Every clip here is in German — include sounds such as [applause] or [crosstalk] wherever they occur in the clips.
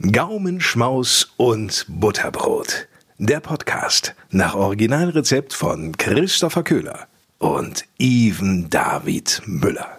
Gaumenschmaus und Butterbrot. Der Podcast nach Originalrezept von Christopher Köhler und Even David Müller.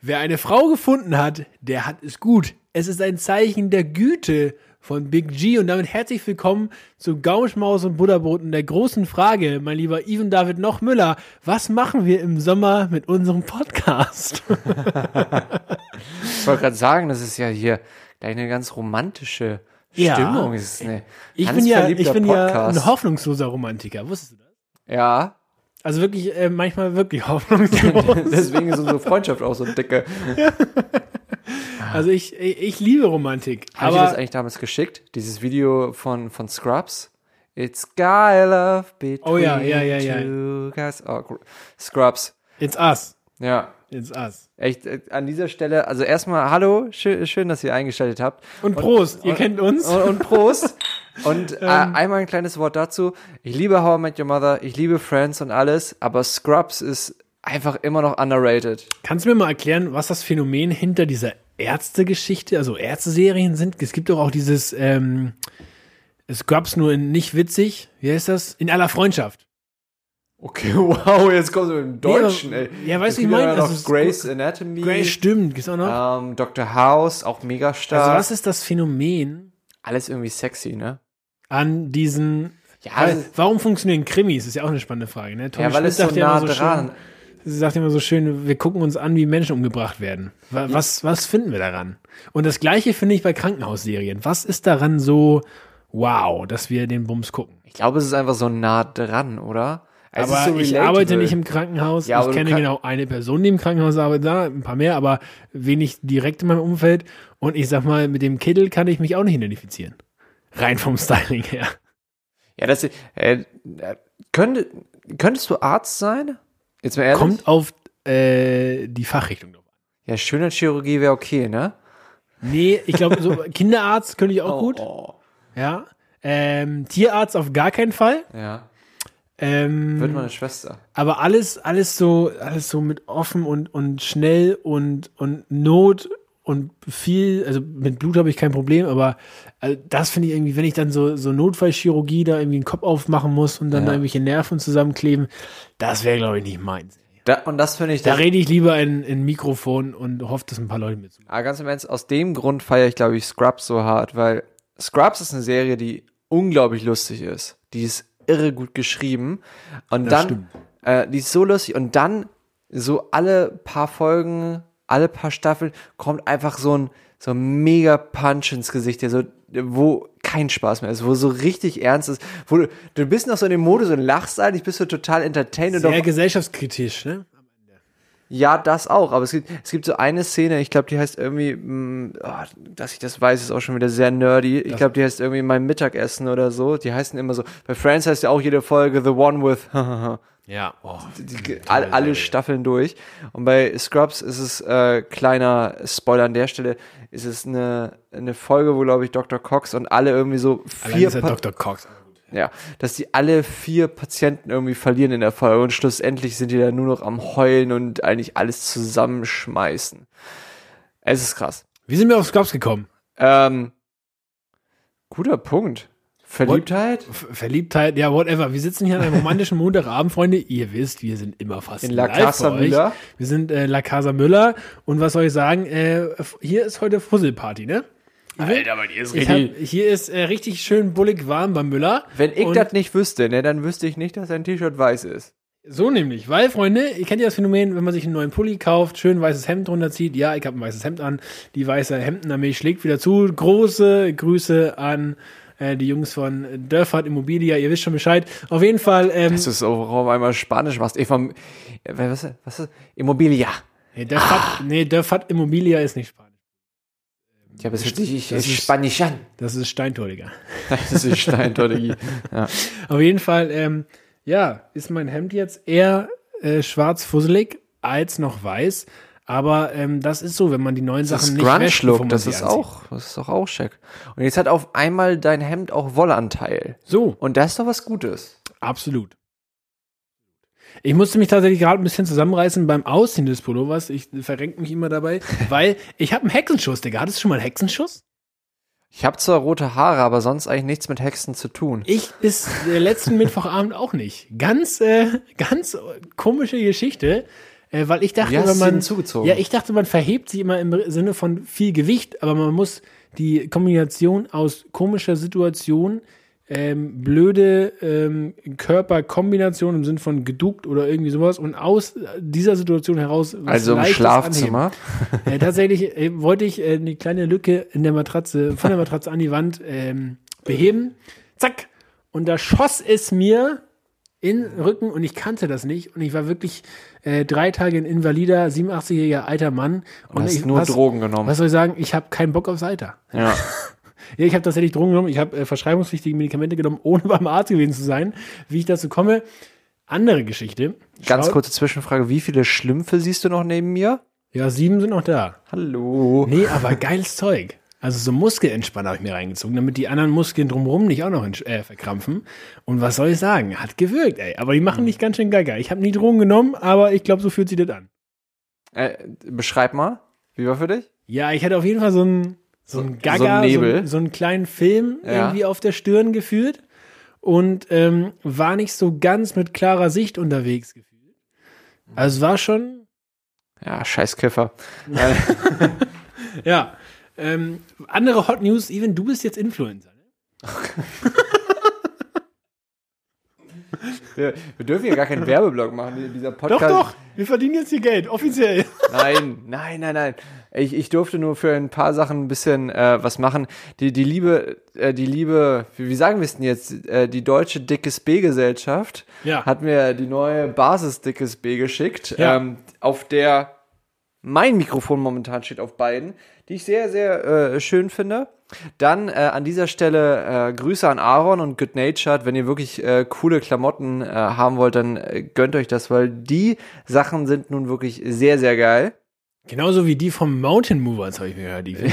Wer eine Frau gefunden hat, der hat es gut. Es ist ein Zeichen der Güte von Big G und damit herzlich willkommen zu Gaumenschmaus und Butterbrot und der großen Frage, mein lieber Even David noch Müller, was machen wir im Sommer mit unserem Podcast? [laughs] ich wollte gerade sagen, das ist ja hier eine ganz romantische Ja. Stimmung. Es ist eine Ich bin ja, ich bin ja ein hoffnungsloser Romantiker, wusstest du das? Ja, Also wirklich, äh, manchmal wirklich [laughs] hoffnungslos. [laughs] deswegen ist unsere Freundschaft auch so dicke. [laughs] also ich, ich, ich liebe Romantik. Habe ich das eigentlich damals geschickt? Dieses Video von, von Scrubs? It's Guy Love between Oh ja, ja, ja, ja. two guys. Oh, Scrubs. it's us. Ja. It's us. Echt, äh, an dieser Stelle, also erstmal hallo, schön, schön dass ihr eingeschaltet habt. Und Prost, ihr kennt uns. Und, und Prost. [laughs] Und äh, einmal ein kleines Wort dazu. Ich liebe How I Met Your Mother, ich liebe Friends und alles, aber Scrubs ist einfach immer noch underrated. Kannst du mir mal erklären, was das Phänomen hinter dieser Ärztegeschichte, also Ärzteserien sind? Es gibt doch auch dieses ähm, Scrubs nur in nicht witzig. Wie heißt das? In aller Freundschaft. Okay, [laughs] wow, jetzt kommst du mit dem Deutschen, ey. ja, weißt du, ich meine, noch also es- Grey's Anatomy, Grey stimmt, gibt's auch noch. ähm, Dr. House, auch mega stark. also was ist das Phänomen Alles irgendwie sexy, ne? an diesen Ja, das- warum funktionieren Krimis? Ist ja auch eine spannende Frage. Ne? Tommy Ja, weil Schmidt es so nah so dran. Schön, sie sagt immer so schön, wir gucken uns an, wie Menschen umgebracht werden. Wa- Was, was finden wir daran? Und das Gleiche finde ich bei Krankenhausserien. Was ist daran so wow, dass wir den Bums gucken? Ich glaube, es ist einfach so nah dran, oder? Ist aber so ich arbeite nicht im Krankenhaus. Ja, ich kenne genau eine Person, die im Krankenhaus arbeitet, da, ein paar mehr, aber wenig direkt in meinem Umfeld. Und ich sag mal, mit dem Kittel kann ich mich auch nicht identifizieren. Rein vom Styling her. Ja, das, äh, könnte, könntest du Arzt sein? Jetzt mal ehrlich? Kommt auf äh, die Fachrichtung drauf an. Ja, Schönheitschirurgie wäre okay, ne? Nee, ich glaube, so [laughs] Kinderarzt könnte ich auch gut. Oh, Ja. Ähm, Tierarzt auf gar keinen Fall. ja, Ähm, wird meine Schwester. aber alles, alles so, alles so mit offen und, und schnell und, und Not und viel, also mit Blut habe ich kein Problem, aber also das finde ich irgendwie, wenn ich dann so, so Notfallchirurgie da irgendwie einen Kopf aufmachen muss und dann Ja. da irgendwelche Nerven zusammenkleben, das wäre, glaube ich, nicht meins. Da, und das finde ich, Da rede ich lieber in, in Mikrofon und hoffe, dass ein paar Leute mit aber ganz im Ernst, aus dem Grund feiere ich, glaube ich, Scrubs so hart, weil Scrubs ist eine Serie, die unglaublich lustig ist. Die ist irre gut geschrieben. Und Das dann, äh, die ist so lustig. Und dann, so alle paar Folgen, alle paar Staffeln, kommt einfach so ein, so ein mega Punch ins Gesicht, der so, wo kein Spaß mehr ist, wo so richtig ernst ist, wo du, du bist noch so in dem Modus und lachst eigentlich, bist du total entertained und Sehr auf gesellschaftskritisch, ne? Ja, das auch, aber es gibt, es gibt so eine Szene, ich glaube, die heißt irgendwie, mh, oh, dass ich das weiß, ist auch schon wieder sehr nerdy. Ich glaube, die heißt irgendwie mein Mittagessen oder so. Die heißen immer so, bei Friends heißt ja auch jede Folge The One with [laughs] Ja. Oh, die, all, alle Staffeln durch. Und bei Scrubs ist es, äh, kleiner Spoiler an der Stelle, ist es eine, eine Folge, wo, glaube ich, Dr. Cox und alle irgendwie so Allein vier ist ja Dr. Cox. Ja, dass die alle vier Patienten irgendwie verlieren in der Folge und schlussendlich sind die dann nur noch am Heulen und eigentlich alles zusammenschmeißen. Es ist krass. Wie sind wir auf Scrubs gekommen? Ähm, guter Punkt. Verliebtheit? F Verliebtheit, ja, whatever. Wir sitzen hier an einem romantischen Montagabend, Freunde. Ihr wisst, wir sind immer fast In La live Casa. Müller. Wir sind äh, La Casa Müller. Und was soll ich sagen? Äh, hier ist heute Fusselparty, ne? Alter, aber die ist Ich hab, hier ist äh, richtig schön bullig warm beim Müller. Wenn ich das nicht wüsste, ne, dann wüsste ich nicht, dass sein T-Shirt weiß ist. So nämlich, weil, Freunde, ihr kennt ja das Phänomen, wenn man sich einen neuen Pulli kauft, schön weißes Hemd drunter zieht. Ja, ich habe ein weißes Hemd an. Die weiße Hemdenarmee schlägt wieder zu. Große Grüße an äh, die Jungs von Dörfert Immobilia. Ihr wisst schon Bescheid. Auf jeden Fall, ähm, Das ist auch auf einmal Spanisch machst. Eva, äh, was, ist- was ist? Immobilia. nee, Dörfert, nee, Dörfert Immobilia ist nicht Spanisch. Ich habe es richtig das ist- Spanisch an. Das ist Steintor, Digga. [laughs] Das ist Steintologie. [laughs] ja. Auf jeden Fall, ähm, ja, ist mein Hemd jetzt eher äh, schwarz fusselig als noch weiß. Aber ähm, das ist so, wenn man die neuen Das Sachen nicht wäscht, bevor Grunge-Look, man das ist auch, das ist doch auch schick. Und jetzt hat auf einmal dein Hemd auch Wollanteil. So, Und das ist doch was Gutes. absolut. Ich musste mich tatsächlich gerade ein bisschen zusammenreißen beim Ausziehen des Pullovers. Ich verrenke mich immer dabei, [laughs] weil ich habe einen Hexenschuss, Digga. Hattest du schon mal einen Hexenschuss? Ich habe zwar rote Haare, aber sonst eigentlich nichts mit Hexen zu tun. Ich bis äh, letzten Mittwochabend auch nicht. Ganz, äh, ganz komische Geschichte, äh, weil ich dachte, sie man zugezogen? ja, ich dachte, man verhebt sich immer im Sinne von viel Gewicht, aber man muss die Kombination aus komischer Situation, ähm, blöde ähm, Körperkombination im Sinne von geduckt oder irgendwie sowas und aus dieser Situation heraus Also im Schlafzimmer. Äh, tatsächlich äh, wollte ich äh, eine kleine Lücke in der Matratze, von der Matratze an die Wand ähm, beheben. Zack! Und da schoss es mir in den Rücken und ich kannte das nicht. Und ich war wirklich äh, drei Tage ein invalider, 87-jähriger alter Mann. Und, hast ich, nur was, Drogen genommen. Was soll ich sagen? Ich habe keinen Bock aufs Alter. Ja. [laughs] Ja, ich habe tatsächlich Drogen genommen. Ich habe äh, verschreibungspflichtige Medikamente genommen, [laughs] ohne beim Arzt gewesen zu sein. Wie ich dazu komme, andere Geschichte. Ganz Schau- kurze Zwischenfrage. Wie viele Schlümpfe siehst du noch neben mir? Ja, sieben sind noch da. Hallo. Nee, aber geiles Zeug. Also so Muskelentspanner habe ich mir reingezogen, damit die anderen Muskeln drumherum nicht auch noch äh, verkrampfen. Und was soll ich sagen? Hat gewirkt, ey. Aber die machen nicht ganz schön gaga. Ich habe nie Drogen genommen, aber ich glaube, so fühlt sich das an. Äh, beschreib mal. Wie war für dich? Ja, ich hatte auf jeden Fall so einen so So- so Gaga, einen Nebel. so, so einen kleinen Film Ja. irgendwie auf der Stirn gefühlt und ähm, war nicht so ganz mit klarer Sicht unterwegs gefühlt. Also es war schon, Ja, scheiß Kiffer. Äh, ja. Ähm, andere Hot News, even du bist jetzt Influencer. Ne? wir, wir dürfen hier gar keinen Werbeblock machen. Dieser Doch, Podcast. doch, wir verdienen jetzt hier Geld, offiziell. Nein, nein, nein, nein. Ich, ich durfte nur für ein paar Sachen ein bisschen äh, was machen. Die, die liebe, äh, die liebe, wie, wie sagen wir es denn jetzt? Äh, die deutsche Dickes B-Gesellschaft Ja. hat mir die neue Basis Dickes B geschickt, Ja. ähm, auf der mein Mikrofon momentan steht auf beiden, die ich sehr, sehr äh, schön finde. Dann äh, an dieser Stelle äh, Grüße an Aaron und Good Natured. Wenn ihr wirklich äh, coole Klamotten äh, haben wollt, dann äh, gönnt euch das, weil die Sachen sind nun wirklich sehr, sehr geil. Genauso wie die vom Mountain Movers, habe ich mir gehört. Die [laughs]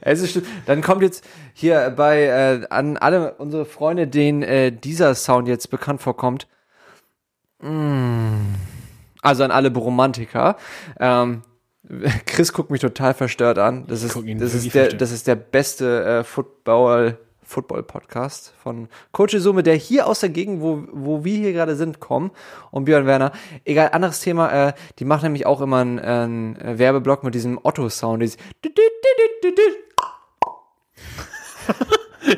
Es ist, dann kommt jetzt hier bei äh, an alle unsere Freunde, denen äh, dieser Sound jetzt bekannt vorkommt. Mm. Also an alle Romantiker. Ähm, [laughs] Chris guckt mich total verstört an. Das ist, das ist, der, verstört. das ist der beste äh, Football, Football-Podcast von Coach Summe, der hier aus der Gegend, wo, wo wir hier gerade sind, kommen. Und Björn Werner. Egal, anderes Thema. Äh, die machen nämlich auch immer einen, einen Werbeblock mit diesem Otto-Sound. Dieses [laughs]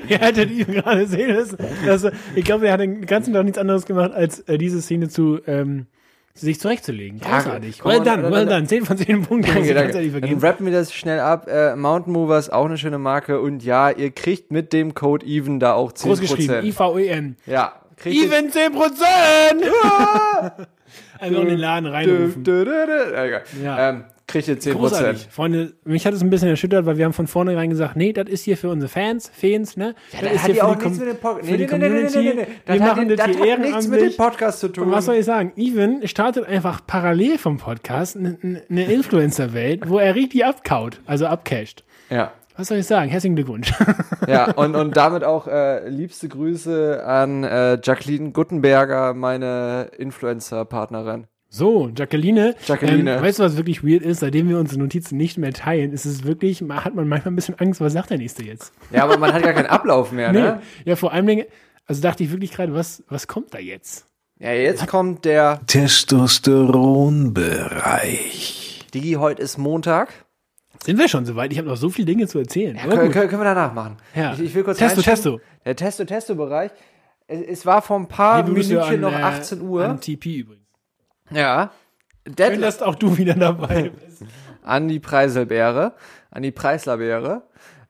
Ihr hättet ihn gerade sehen müssen. er- ich glaube, er hat den ganzen Tag nichts anderes gemacht, als äh, diese Szene zu ähm, sich zurechtzulegen. Großartig. komm, well done, well done. 10 von 10 Punkten. Danke, danke. Dann rappen wir das schnell ab. Äh, Mountain Movers, auch eine schöne Marke. Und ja, ihr kriegt mit dem Code EVEN da auch 10%. Groß geschrieben. IVEN. Ja. Kriegt ihr- Even 10 Prozent! Einfach [laughs] in den Laden reinrufen. Ja. Ja. Ähm, kriegt ihr 10%. Großartig. Freunde, mich hat es ein bisschen erschüttert, weil wir haben von vornherein gesagt, nee, das ist hier für unsere Fans, Fans, ne? Ja, das das ist hier für die, Com mit dem Podcast. für die Community. Das wir machen das hier nichts mit dem ehrenamtlich. Podcast zu tun. Und was soll ich sagen? Even startet einfach parallel vom Podcast eine, eine Influencer-Welt, wo er richtig abkaut, also abcasht. ja. Was soll ich sagen? Herzlichen Glückwunsch. Ja, [laughs] und, und damit auch äh, liebste Grüße an äh, Jacqueline Guttenberger, meine Influencer-Partnerin. So, Jacqueline. Jacqueline. Ähm, weißt du, was wirklich weird ist? Seitdem wir unsere Notizen nicht mehr teilen, ist es wirklich, man- hat man manchmal ein bisschen Angst, was sagt der Nächste jetzt? Ja, aber man hat gar keinen [laughs] Ablauf mehr, Nee. ne? Ja, vor allem, Dingen, also dachte ich wirklich gerade, was, was kommt da jetzt? Ja, jetzt kommt der Testosteronbereich. Digi, heute ist Montag. Sind wir schon soweit? Ich habe noch so viele Dinge zu erzählen. Ja, können, können, wir danach machen. Ja. Ich, ich will kurz Testo. Testo. Der Testo-Testo-Bereich. Es, es war vor ein paar an, noch äh, 18 Uhr. An TP übrigens. Ja. Schön, Deadline dass auch du wieder dabei [laughs] bist. an die Preiselbeere, an die Preislerbeere.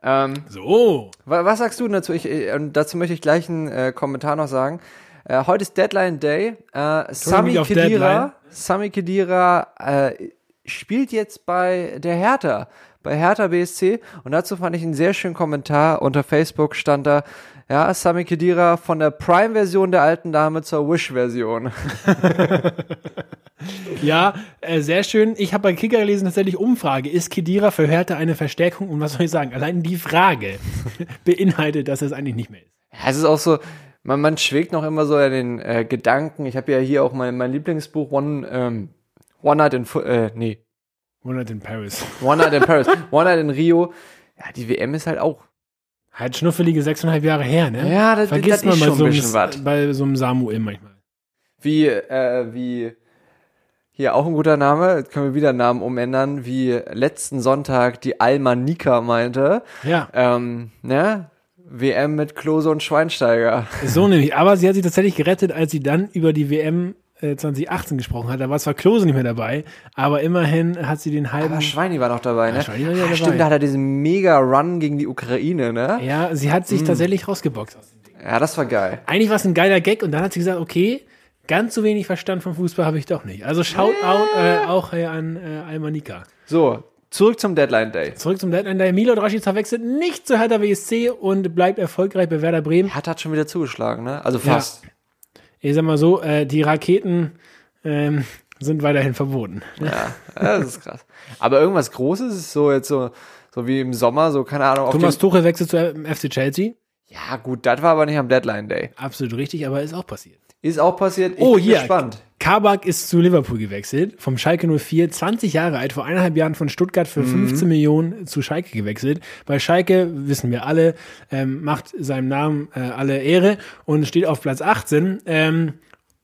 Ähm, So. wa- was sagst du dazu? Ich, äh, und dazu möchte ich gleich einen äh, Kommentar noch sagen. Äh, heute ist Deadline Day. Äh, Sami Deadline. Sami Khedira äh, spielt jetzt bei der Hertha, bei Hertha BSC. Und dazu fand ich einen sehr schönen Kommentar. Unter Facebook stand da, ja, Sami Khedira von der Prime-Version der alten Dame zur Wish-Version. [laughs] Ja, äh, sehr schön. Ich habe bei Kicker gelesen, tatsächlich Umfrage. Ist Kedira für Hertha eine Verstärkung? Und was soll ich sagen? Allein die Frage [laughs] beinhaltet, dass es eigentlich nicht mehr ist. Ja, es ist auch so, man, man schwegt noch immer so an den äh, Gedanken. Ich habe ja hier auch mein, mein Lieblingsbuch One, ähm, One Night in, Fu- äh, nee, Monat in Paris. [laughs] One Night in Paris, One Night in Rio. Ja, die WM ist halt auch. Halt schnuffelige sechseinhalb Jahre her, ne? Ja, das- Vergisst das man ist schon so, ein bisschen was. bei so einem Samuel manchmal. Wie, äh, wie, hier auch ein guter Name, jetzt können wir wieder Namen umändern, wie letzten Sonntag die Alma Nika meinte, Ja, ähm, ne? WM mit Klose und Schweinsteiger. so nämlich. Aber sie hat sich tatsächlich gerettet, als sie dann über die WM 2018 gesprochen hat. Da war zwar Klose nicht mehr dabei, aber immerhin hat sie den halben. Aber Schweini war noch dabei, ne? Schweini war ja Ah, dabei. Stimmt, da hat er diesen Mega-Run gegen die Ukraine, ne? ja, sie hat Mm. sich tatsächlich rausgeboxt. Ja, das war geil. Eigentlich war es ein geiler Gag und dann hat sie gesagt, okay, ganz so wenig Verstand vom Fußball habe ich doch nicht. Also schaut out, äh, auch äh, an äh, Almanika. So, zurück zum Deadline Day. Zurück zum Deadline Day. Milo Rashica wechselt nicht zu Hertha BSC und bleibt erfolgreich bei Werder Bremen. Hertha hat schon wieder zugeschlagen, ne? Also Ja. Ich sag mal so, äh, die Raketen ähm, sind weiterhin verboten. Ja, das ist krass. Aber irgendwas Großes ist so jetzt so, so wie im Sommer, so keine Ahnung. Thomas Tuchel wechselt zu FC Chelsea. ja, gut, das war aber nicht am Deadline Day. Absolut richtig, aber ist auch passiert. Ist auch passiert. Ich Oh, bin hier. gespannt. Kabak ist zu Liverpool gewechselt, vom Schalke 04, 20 Jahre alt, vor eineinhalb Jahren von Stuttgart für 15 Millionen zu Schalke gewechselt. Bei Schalke, wissen wir alle, ähm, macht seinem Namen äh, alle Ehre und steht auf Platz 18. Ähm,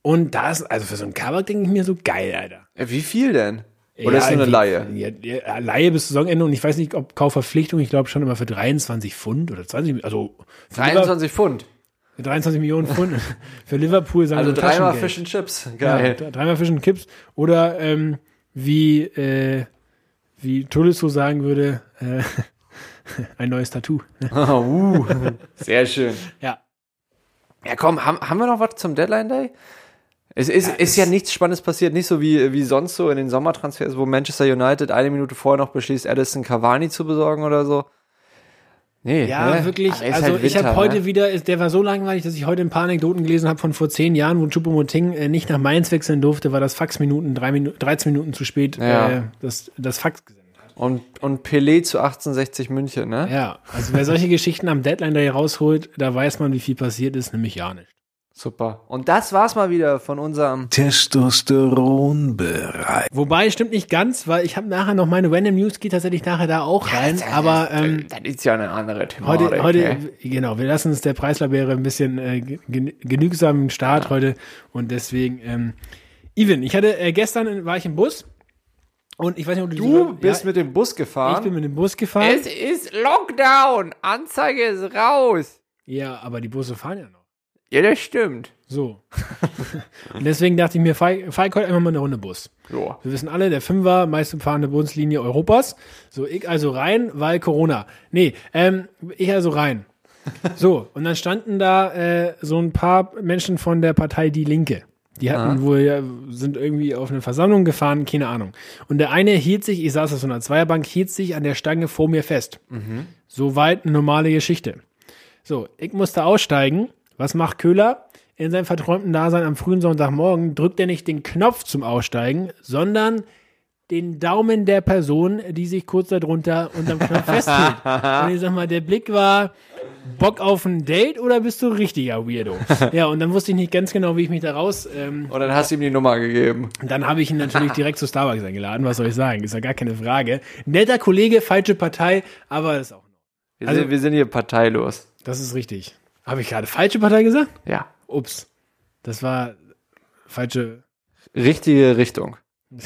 und das, also für so einen Kabak denke ich mir so geil, Alter. Ja, Wie viel denn? Oder ist nur eine Laie? Ja, ja, Laie bis Saisonende und ich weiß nicht, ob Kaufverpflichtung, ich glaube schon immer für 23 Pfund oder 20, also für 23 Pfund. Liver- 23 Millionen Pfund [laughs] für Liverpool sagen Also dreimal. Fish and Chips. Ja, Geil. d- dreimal Fisch und Kips. Oder ähm, wie, äh, wie Tolisso sagen würde, äh, [laughs] ein neues Tattoo. [laughs] uh, sehr schön. Ja. Ja, komm, haben, haben wir noch was zum Deadline Day? Es ist, ist ja nichts Spannendes passiert, nicht so wie, wie sonst so in den Sommertransfers, wo Manchester United eine Minute vorher noch beschließt, Addison Cavani zu besorgen oder so. Nee, Ja, ne? wirklich. Ist Also halt ich Winter, habe heute ne? wieder, ist- der war so langweilig, dass ich heute ein paar Anekdoten gelesen habe von vor zehn Jahren, wo Choupo-Moting äh, nicht nach Mainz wechseln durfte, weil das Faxminuten drei Minuten, 13 Minuten zu spät Ja. äh, das, das Fax gesendet hat. Und, und Pelé zu 1860 München, ne? Ja, also wer solche Geschichten am Deadline Day rausholt, da weiß man, wie viel passiert ist, nämlich ja nicht. Super. Und das war's mal wieder von unserem. Testosteronbereit. Wobei, stimmt nicht ganz, weil ich habe nachher noch meine Random News, geht tatsächlich nachher da auch rein, aber ähm, das ist ja eine andere Thematik. Heute, heute, ne? genau, wir lassen uns der Preislabere ein bisschen äh, gen- genügsamen Start heute und deswegen, ähm, Even, ich hatte äh, gestern war ich im Bus und ich weiß nicht, ob du Du bist ja, mit dem Bus ich gefahren. bin mit dem Bus gefahren. ist Lockdown. Anzeige ist raus. Ja, aber die Busse fahren ja noch. Ja, das stimmt. So. und deswegen dachte ich mir, fahr, fahr ich heute einfach mal eine Runde Bus. Ja. Wir wissen alle, der Fünfer, meist befahrene Bundeslinie Europas. So, ich also rein, weil Corona. Nee, ähm, ich also rein. So, und dann standen da äh, so ein paar Menschen von der Partei Die Linke. Die hatten wohl, ja, sind irgendwie auf eine Versammlung gefahren, keine Ahnung. Und der eine hielt sich, ich saß auf so einer Zweierbank, hielt sich an der Stange vor mir fest. Soweit eine normale Geschichte. So, ich musste aussteigen. Was macht Köhler? In seinem verträumten Dasein am frühen Sonntagmorgen drückt er nicht den Knopf zum Aussteigen, sondern den Daumen der Person, die sich kurz darunter unterm Knopf [laughs] festhält. Und ich sag mal, der Blick war Bock auf ein Date oder bist du richtiger Weirdo? [laughs] Ja, und dann wusste ich nicht ganz genau, wie ich mich da raus. Ähm, Und dann hast du ihm die Nummer gegeben. dann habe ich ihn natürlich [laughs] direkt zu Starbucks eingeladen. Was soll ich sagen? Ist ja gar keine Frage. Netter Kollege, falsche Partei, aber ist auch. Wir, Also- sind, wir sind hier parteilos. Das ist richtig. Habe ich gerade falsche Partei gesagt? Ja. Ups. Das war falsche, Richtige Richtung. [laughs]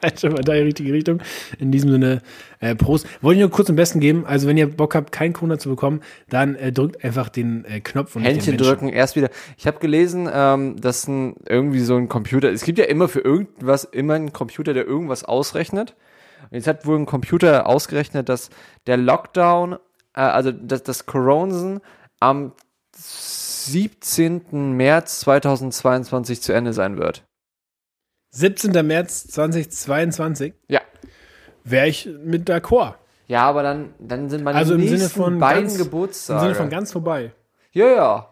falsche Partei, richtige Richtung. In diesem Sinne, äh, Prost. Wollte ich nur kurz zum Besten geben. Also, wenn ihr Bock habt, kein Corona zu bekommen, dann äh, drückt einfach den äh, Knopf und Händchen drücken, erst wieder. Ich habe gelesen, ähm, dass ein, irgendwie so ein Computer, es gibt ja immer für irgendwas, immer einen Computer, der irgendwas ausrechnet. Und jetzt hat wohl ein Computer ausgerechnet, dass der Lockdown, äh, also dass das Coronsen am 17. März 2022 zu Ende sein wird. 17. März 2022 Ja. wäre ich mit d'accord. Ja, aber dann, dann sind meine Also im nächsten Sinne von beiden ganz, Im Geburtstage. Sinne von ganz vorbei. Ja, ja.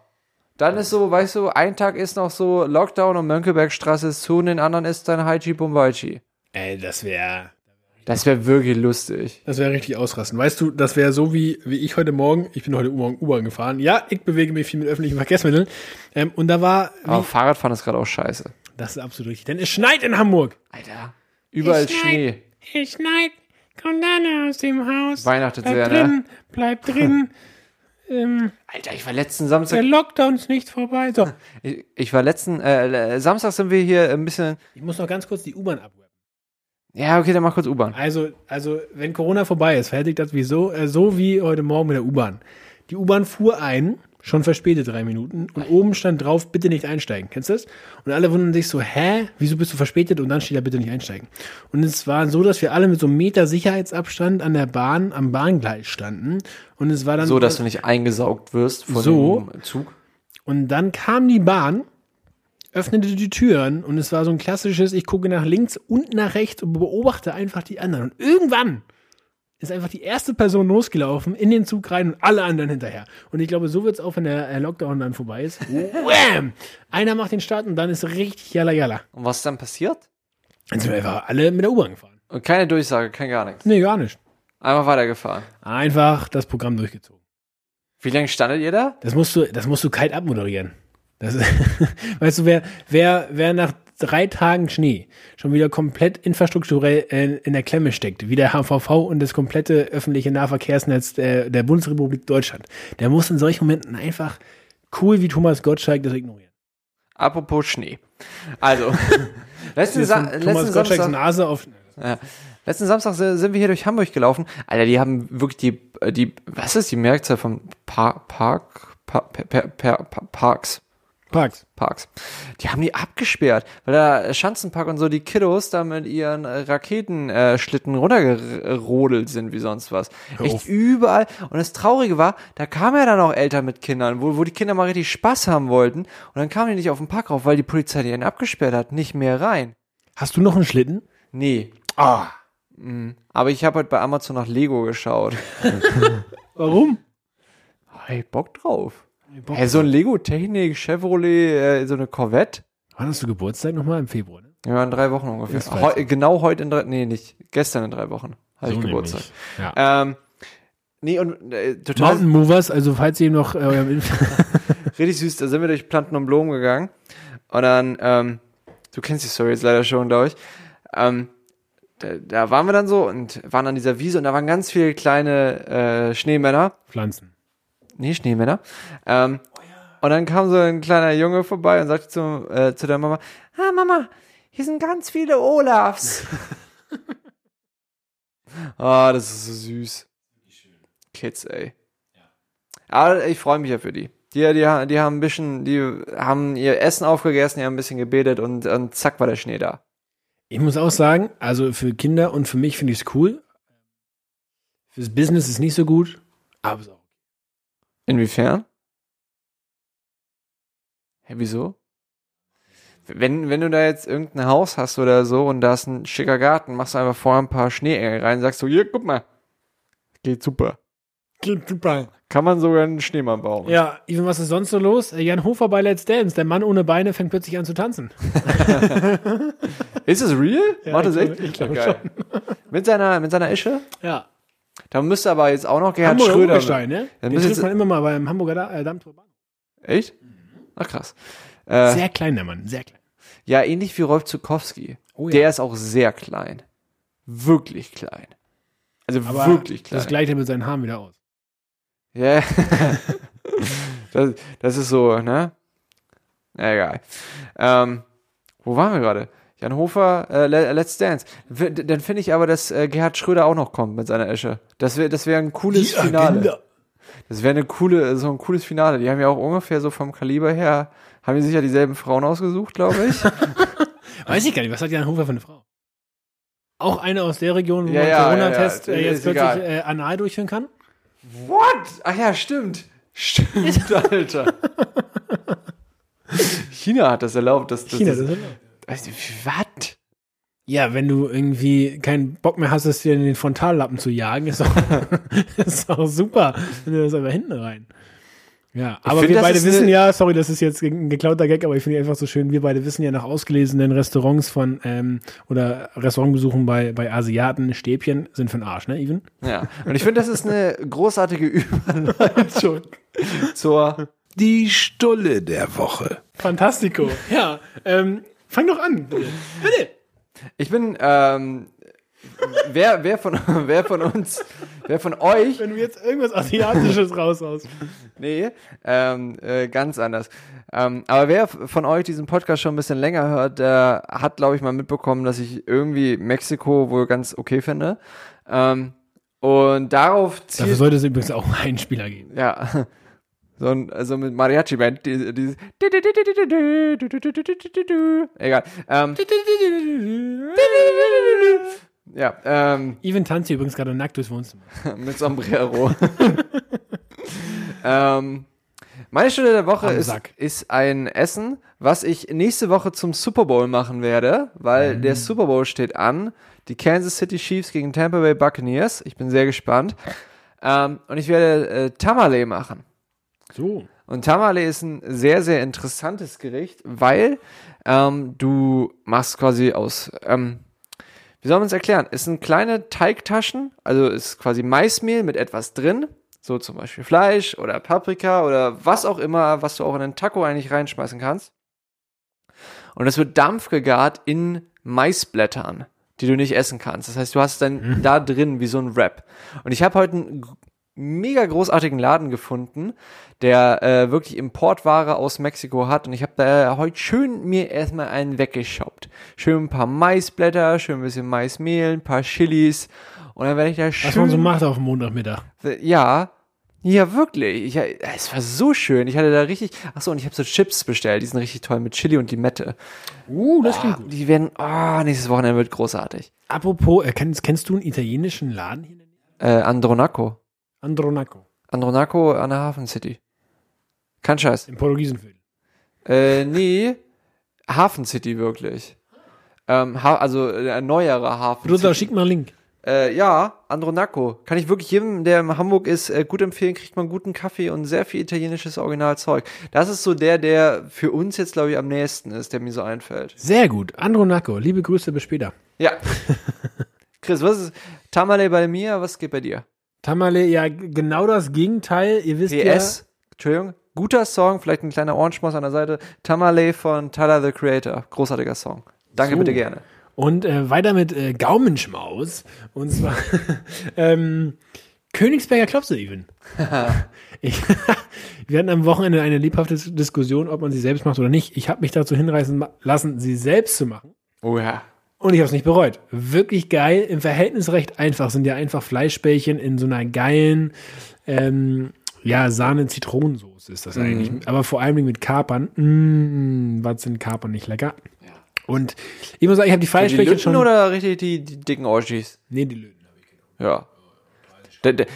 Dann ist so, weißt du, ein Tag ist noch so Lockdown und Mönckebergstraße ist zu und den anderen ist dann Haichi Bumbaichi. Ey, das wäre Das wäre wirklich lustig. Das wäre richtig ausrasten. Weißt du, das wäre so wie, wie ich heute Morgen, ich bin heute Morgen U-Bahn gefahren. Ja, ich bewege mich viel mit öffentlichen Verkehrsmitteln. Ähm, und da war, Aber Fahrradfahren ist gerade auch scheiße. das ist absolut richtig, denn es schneit in Hamburg. Alter. Überall Es Schnee. Es schneit, Kommt alle aus dem Haus. Weihnachtet bleib sehr, ne? drin, bleib drin. [laughs] ähm, Alter, ich war letzten Samstag. der Lockdown ist nicht vorbei. So. [laughs] Ich, ich war letzten. Äh, Samstag sind wir hier ein bisschen. Ich muss noch ganz kurz die U-Bahn abwürgen. Ja, okay, dann mach kurz U-Bahn. Also, also, wenn Corona vorbei ist, verhält sich das wie so, äh, so wie heute Morgen mit der U-Bahn. Die U-Bahn fuhr ein, schon verspätet drei Minuten, und oben stand drauf, bitte nicht einsteigen. Kennst du das? Und alle wundern sich so, hä, wieso bist du verspätet? Und dann steht da, bitte nicht einsteigen. Und es war so, dass wir alle mit so einem Meter Sicherheitsabstand an der Bahn, am Bahngleis standen. Und es war dann So, dass du nicht eingesaugt wirst von So. dem Zug. Und dann kam die Bahn, öffnete die Türen und es war so ein klassisches, ich gucke nach links und nach rechts und beobachte einfach die anderen. Und irgendwann ist einfach die erste Person losgelaufen in den Zug rein und alle anderen hinterher. Und ich glaube, so wird es auch, wenn der äh, Lockdown dann vorbei ist. Wham! Einer macht den Start und dann ist richtig jalla jalla. Und was ist dann passiert? Dann sind wir einfach alle mit der U-Bahn gefahren. Und keine Durchsage, kein gar nichts. Nee, gar nicht. Einfach weitergefahren. Einfach das Programm durchgezogen. Wie lange standet ihr da? Das musst du, das musst du kalt abmoderieren. Das ist, [laughs] weißt du, wer, wer, wer nach drei Tagen Schnee schon wieder komplett infrastrukturell äh, in der Klemme steckt, wie der HVV und das komplette öffentliche Nahverkehrsnetz der, der Bundesrepublik Deutschland, der muss in solchen Momenten einfach cool wie Thomas Gottschalk das ignorieren. Apropos Schnee. Also, [laughs] letzten, Sa letzten, Thomas Gottschalks Samstag, Nase auf. ja, letzten Samstag si- sind wir hier durch Hamburg gelaufen. Alter, die haben wirklich die, die was ist die Mehrzahl von Par Park, pa per, per, per, pa- Parks? Parks. Parks. Die haben die abgesperrt, weil da Schanzenpark und so die Kiddos da mit ihren äh, Raketenschlitten äh, Schlitten runtergerodelt sind wie sonst was. Echt überall. Und das Traurige war, da kamen ja dann auch Eltern mit Kindern, wo, wo die Kinder mal richtig Spaß haben wollten. Und dann kamen die nicht auf den Park rauf, weil die Polizei die einen abgesperrt hat, nicht mehr rein. Hast du noch einen Schlitten? Nee. Ah. Mhm. Aber ich habe heute bei Amazon nach Lego geschaut. [laughs] Warum? Hey, Bock drauf. Hey, so ein Lego Technik, Chevrolet, äh, so eine Corvette. Wann hast du Geburtstag nochmal? Im Februar, ne? Ja, in drei Wochen ungefähr. Heu, genau heute in drei, nee, nicht, gestern in drei Wochen ich So Geburtstag. nämlich. Ja. Ähm, nee, und äh, total Mountain Movers, also falls ihr noch äh, eurem [laughs] Inf [laughs] richtig süß, da sind wir durch Planten und Blumen gegangen. Und dann, ähm, du kennst die Story jetzt leider schon, glaube ich. Ähm, da, da waren wir dann so und waren an dieser Wiese und da waren ganz viele kleine äh, Schneemänner. Pflanzen. Nee, Schneemänner. Ähm, Und dann kam so ein kleiner Junge vorbei und sagte zu, äh, zu der Mama, ah Mama, hier sind ganz viele Olafs. [laughs] Ah, das ist so süß. Kids, ey. Aber ich freue mich ja für die. Die, die, die haben ein bisschen, die haben ihr Essen aufgegessen, die haben ein bisschen gebetet und, und zack war der Schnee da. Ich muss auch sagen, also für Kinder und für mich finde ich es cool. Fürs Business ist nicht so gut, aber auch. Inwiefern? Hä, wieso? Wenn, wenn du da jetzt irgendein Haus hast oder so und da ist ein schicker Garten, machst du einfach vorher ein paar Schneeengel rein und sagst so, hier, guck mal. Geht super. Klingt super. Kann man sogar einen Schneemann bauen. Ja, Ivan, was ist sonst so los? Jan Hofer bei Let's Dance. Der Mann ohne Beine fängt plötzlich an zu tanzen. [laughs] Ist es real? Ja, Macht das echt? ich glaube Geil. Mit seiner, mit seiner Ische? Ja. Da müsste aber jetzt auch noch Gerhard Hamburger Schröder. Urgestein, ne? Den trifft jetzt- man immer mal beim Hamburger da äh, Dammtor Bahnhof. Echt? Ach krass. Äh, Sehr klein, der Mann. Sehr klein. ja, ähnlich wie Rolf Zukowski. Oh ja. Der ist auch sehr klein. Wirklich klein. Also Aber wirklich klein. das gleicht er mit seinen Haaren wieder aus. Ja. [laughs] das, das ist so, ne? Egal. Ähm, wo waren wir gerade? Jan Hofer, äh, Le- Let's Dance. W- Dann finde ich aber, dass äh, Gerhard Schröder auch noch kommt mit seiner Esche. Das wäre das wär ein cooles Finale. Das wäre eine coole, so ein cooles Finale. Die haben ja auch ungefähr so vom Kaliber her, haben die sicher dieselben Frauen ausgesucht, glaube ich. [laughs] Weiß ich gar nicht. Was hat Jan Hofer für eine Frau? Auch eine aus der Region, wo Ja, man ja, Corona-Test ja, äh, jetzt plötzlich äh, anal durchführen kann? What? Ach ja, stimmt. Stimmt, [laughs] Alter. China hat das erlaubt, dass das. China, das, das erlaubt. Also, was? Ja, wenn du irgendwie keinen Bock mehr hast, es dir in den Frontallappen zu jagen, ist doch, [laughs] ist doch super. Wenn du das einfach hinten rein. Ja, aber find, wir beide wissen eine- ja, sorry, das ist jetzt ein geklauter Gag, aber ich finde ihn einfach so schön, wir beide wissen ja nach ausgelesenen Restaurants von, ähm, oder Restaurantbesuchen bei, bei Asiaten, Stäbchen sind für den Arsch, ne, Even? Ja. Und ich finde, das ist eine großartige [laughs] Überleitung zur. Die Stulle der Woche. Fantastico. Ja, ähm, fang doch an. Bitte. Ich bin ähm, wer, wer, von, [laughs] wer von uns, wer von euch Wenn du jetzt irgendwas Asiatisches raushaust. Nee, ähm, äh, ganz anders. Ähm, aber wer von euch diesen Podcast schon ein bisschen länger hört, der hat, glaube ich, mal mitbekommen, dass ich irgendwie Mexiko wohl ganz okay finde. Ähm, und darauf Dafür zielt, sollte es übrigens auch einen Spieler geben. ja, so ein, also mit Mariachi-Band, die- dieses, egal, ähm, ja, ähm, Even tanzt übrigens gerade nackt durchs Wohnzimmer. mit Sombrero. ähm, meine Stunde der Woche ist, ist ein Essen, was ich nächste Woche zum Super Bowl machen werde, weil Mhm. der Super Bowl steht an. Die Kansas City Chiefs gegen Tampa Bay Buccaneers. Ich bin sehr gespannt. Ähm, und ich werde äh, Tamale machen. So. Und Tamale ist ein sehr, sehr interessantes Gericht, weil ähm, du machst quasi aus, ähm, wie soll man es erklären? Es sind kleine Teigtaschen, also ist quasi Maismehl mit etwas drin, so zum Beispiel Fleisch oder Paprika oder was auch immer, was du auch in einen Taco eigentlich reinschmeißen kannst. Und das wird dampfgegart in Maisblättern, die du nicht essen kannst. Das heißt, du hast dann da drin wie so ein Wrap. Und ich habe heute einen g- mega großartigen Laden gefunden, der äh, wirklich Importware aus Mexiko hat. Und ich habe da heute schön mir erstmal einen weggeschoppt. Schön ein paar Maisblätter, schön ein bisschen Maismehl, ein paar Chilis. Und dann werde ich da schön... Was man so macht auf dem Montagmittag. Ja, ja, wirklich. Ich, es war so schön. Ich hatte da richtig. Achso, und ich habe so Chips bestellt. Die sind richtig toll mit Chili und Limette. Uh, das klingt gut. Die werden. Oh, nächstes Wochenende wird großartig. Apropos, äh, kennst, kennst du einen italienischen Laden hier? Äh, Andronaco. Andronaco. Andronaco an der Hafen City. Kein Scheiß. Im Portugiesenviertel. Äh, nee. Hafen City wirklich. Ähm, ha also äh, ein neuerer Hafen. Bruder, schick mal einen Link. Äh, ja, Andronaco. Kann ich wirklich jedem, der in Hamburg ist, äh, gut empfehlen, kriegt man guten Kaffee und sehr viel italienisches Originalzeug. Das ist so der, der für uns jetzt, glaube ich, am nächsten ist, der mir so einfällt. Sehr gut. Andronaco. Liebe Grüße, bis später. Ja. [laughs] Chris, was ist Tamale bei mir, was geht bei dir? Tamale, ja, genau das Gegenteil. Ihr wisst PS, Entschuldigung, guter Song, vielleicht ein kleiner Ohrenschmaus an der Seite. Tamale von Tyler, the Creator. Großartiger Song. Danke, So. bitte gerne. ja. Und äh, weiter mit äh, Gaumenschmaus. Und zwar [laughs] ähm, Königsberger Klopse-Even. [laughs] Ich- [laughs] Wir hatten am Wochenende eine lebhafte Diskussion, ob man sie selbst macht oder nicht. Ich habe mich dazu hinreißen lassen, sie selbst zu machen. Oh ja. Und ich habe es nicht bereut. Wirklich geil. Im Verhältnis recht einfach. Sind ja einfach Fleischbällchen in so einer geilen, ähm, ja, Sahne-Zitronensoße ist das Mhm. eigentlich. Aber vor allem mit Kapern. Mm, was sind Kapern nicht lecker? Und ich muss sagen, ich habe die Die Fleischbällchen Lütten schon. oder richtig die, die dicken Orgies? nee, die Löten. Ja. Der, der,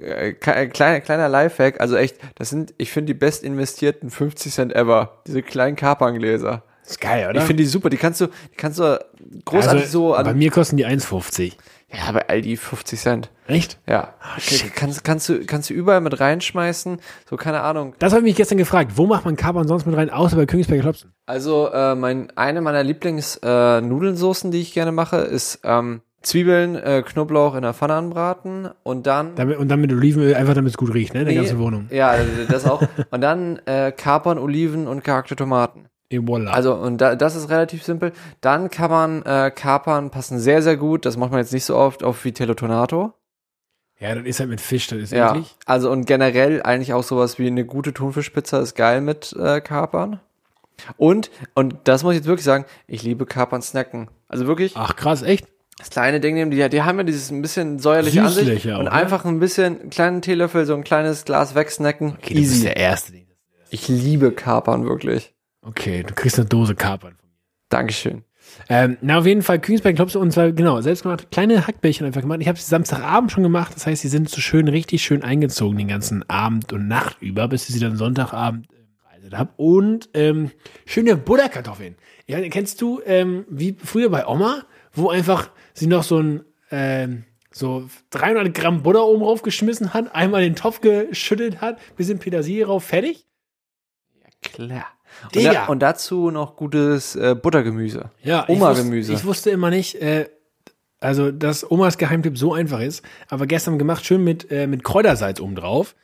äh, kleiner, kleiner Lifehack, also echt, das sind, ich finde die best investierten 50 Cent ever. Diese kleinen Kaperngläser. Ist geil, oder? Ich finde die super, die kannst du, die kannst du großartig so Bei an. mir kosten die 1,50. Ja, bei Aldi 50 Cent. Echt? Ja. shit. kannst, kannst du, kannst du überall mit reinschmeißen. So, keine Ahnung. Das habe ich mich gestern gefragt. Wo macht man Kapern sonst mit rein, außer bei Königsberger Klopsen? Also, äh, mein, eine meiner Lieblings-Nudelsoßen, äh, die ich gerne mache, ist, ähm, Zwiebeln, äh, Knoblauch in der Pfanne anbraten und dann Damit, und dann mit Olivenöl, einfach damit es gut riecht, ne? In der Nee, ganzen Wohnung. Ja, das auch. Und dann äh, Kapern, Oliven und gehackte Tomaten. Et voilà. Also, und da, das ist relativ simpel. Dann kann man äh, Kapern passen sehr, sehr gut. Das macht man jetzt nicht so oft auf Vitello Tonato. ja, das ist halt mit Fisch, das ist Ja. eklig. Also und generell eigentlich auch sowas wie eine gute Thunfischpizza ist geil mit äh, Kapern. Und, und das muss ich jetzt wirklich sagen, ich liebe Kapern snacken. Also wirklich Ach krass, echt? das kleine Ding nehmen, die, die haben ja dieses ein bisschen säuerliche Ansicht. Süßliche auch, und ne? einfach ein bisschen, einen kleinen Teelöffel, so ein kleines Glas wegsnacken. Okay, du bist der Erste. Ich liebe Kapern wirklich. Okay, du kriegst eine Dose Kapern. Dankeschön. Ähm, na, auf jeden Fall Königsberg Klopse und zwar, genau, selbst gemacht, kleine Hackbällchen einfach gemacht. Ich habe sie Samstagabend schon gemacht, das heißt, sie sind so schön, richtig schön eingezogen den ganzen Abend und Nacht über, bis ich sie dann Sonntagabend ähm, bereitet habe. Und ähm, schöne Butterkartoffeln. Ja, kennst du, ähm, wie früher bei Oma, wo einfach sie noch so ein, ähm, so 300 Gramm Butter oben drauf geschmissen hat, einmal den Topf geschüttelt hat, bisschen Petersilie drauf, fertig? Klar. Und, Digga. da, und dazu noch gutes äh, Buttergemüse. Ja, ich Oma-Gemüse. wusste- Ich wusste immer nicht, äh, also dass Omas Geheimtipp so einfach ist, aber gestern gemacht, schön mit, äh, mit Kräutersalz oben drauf.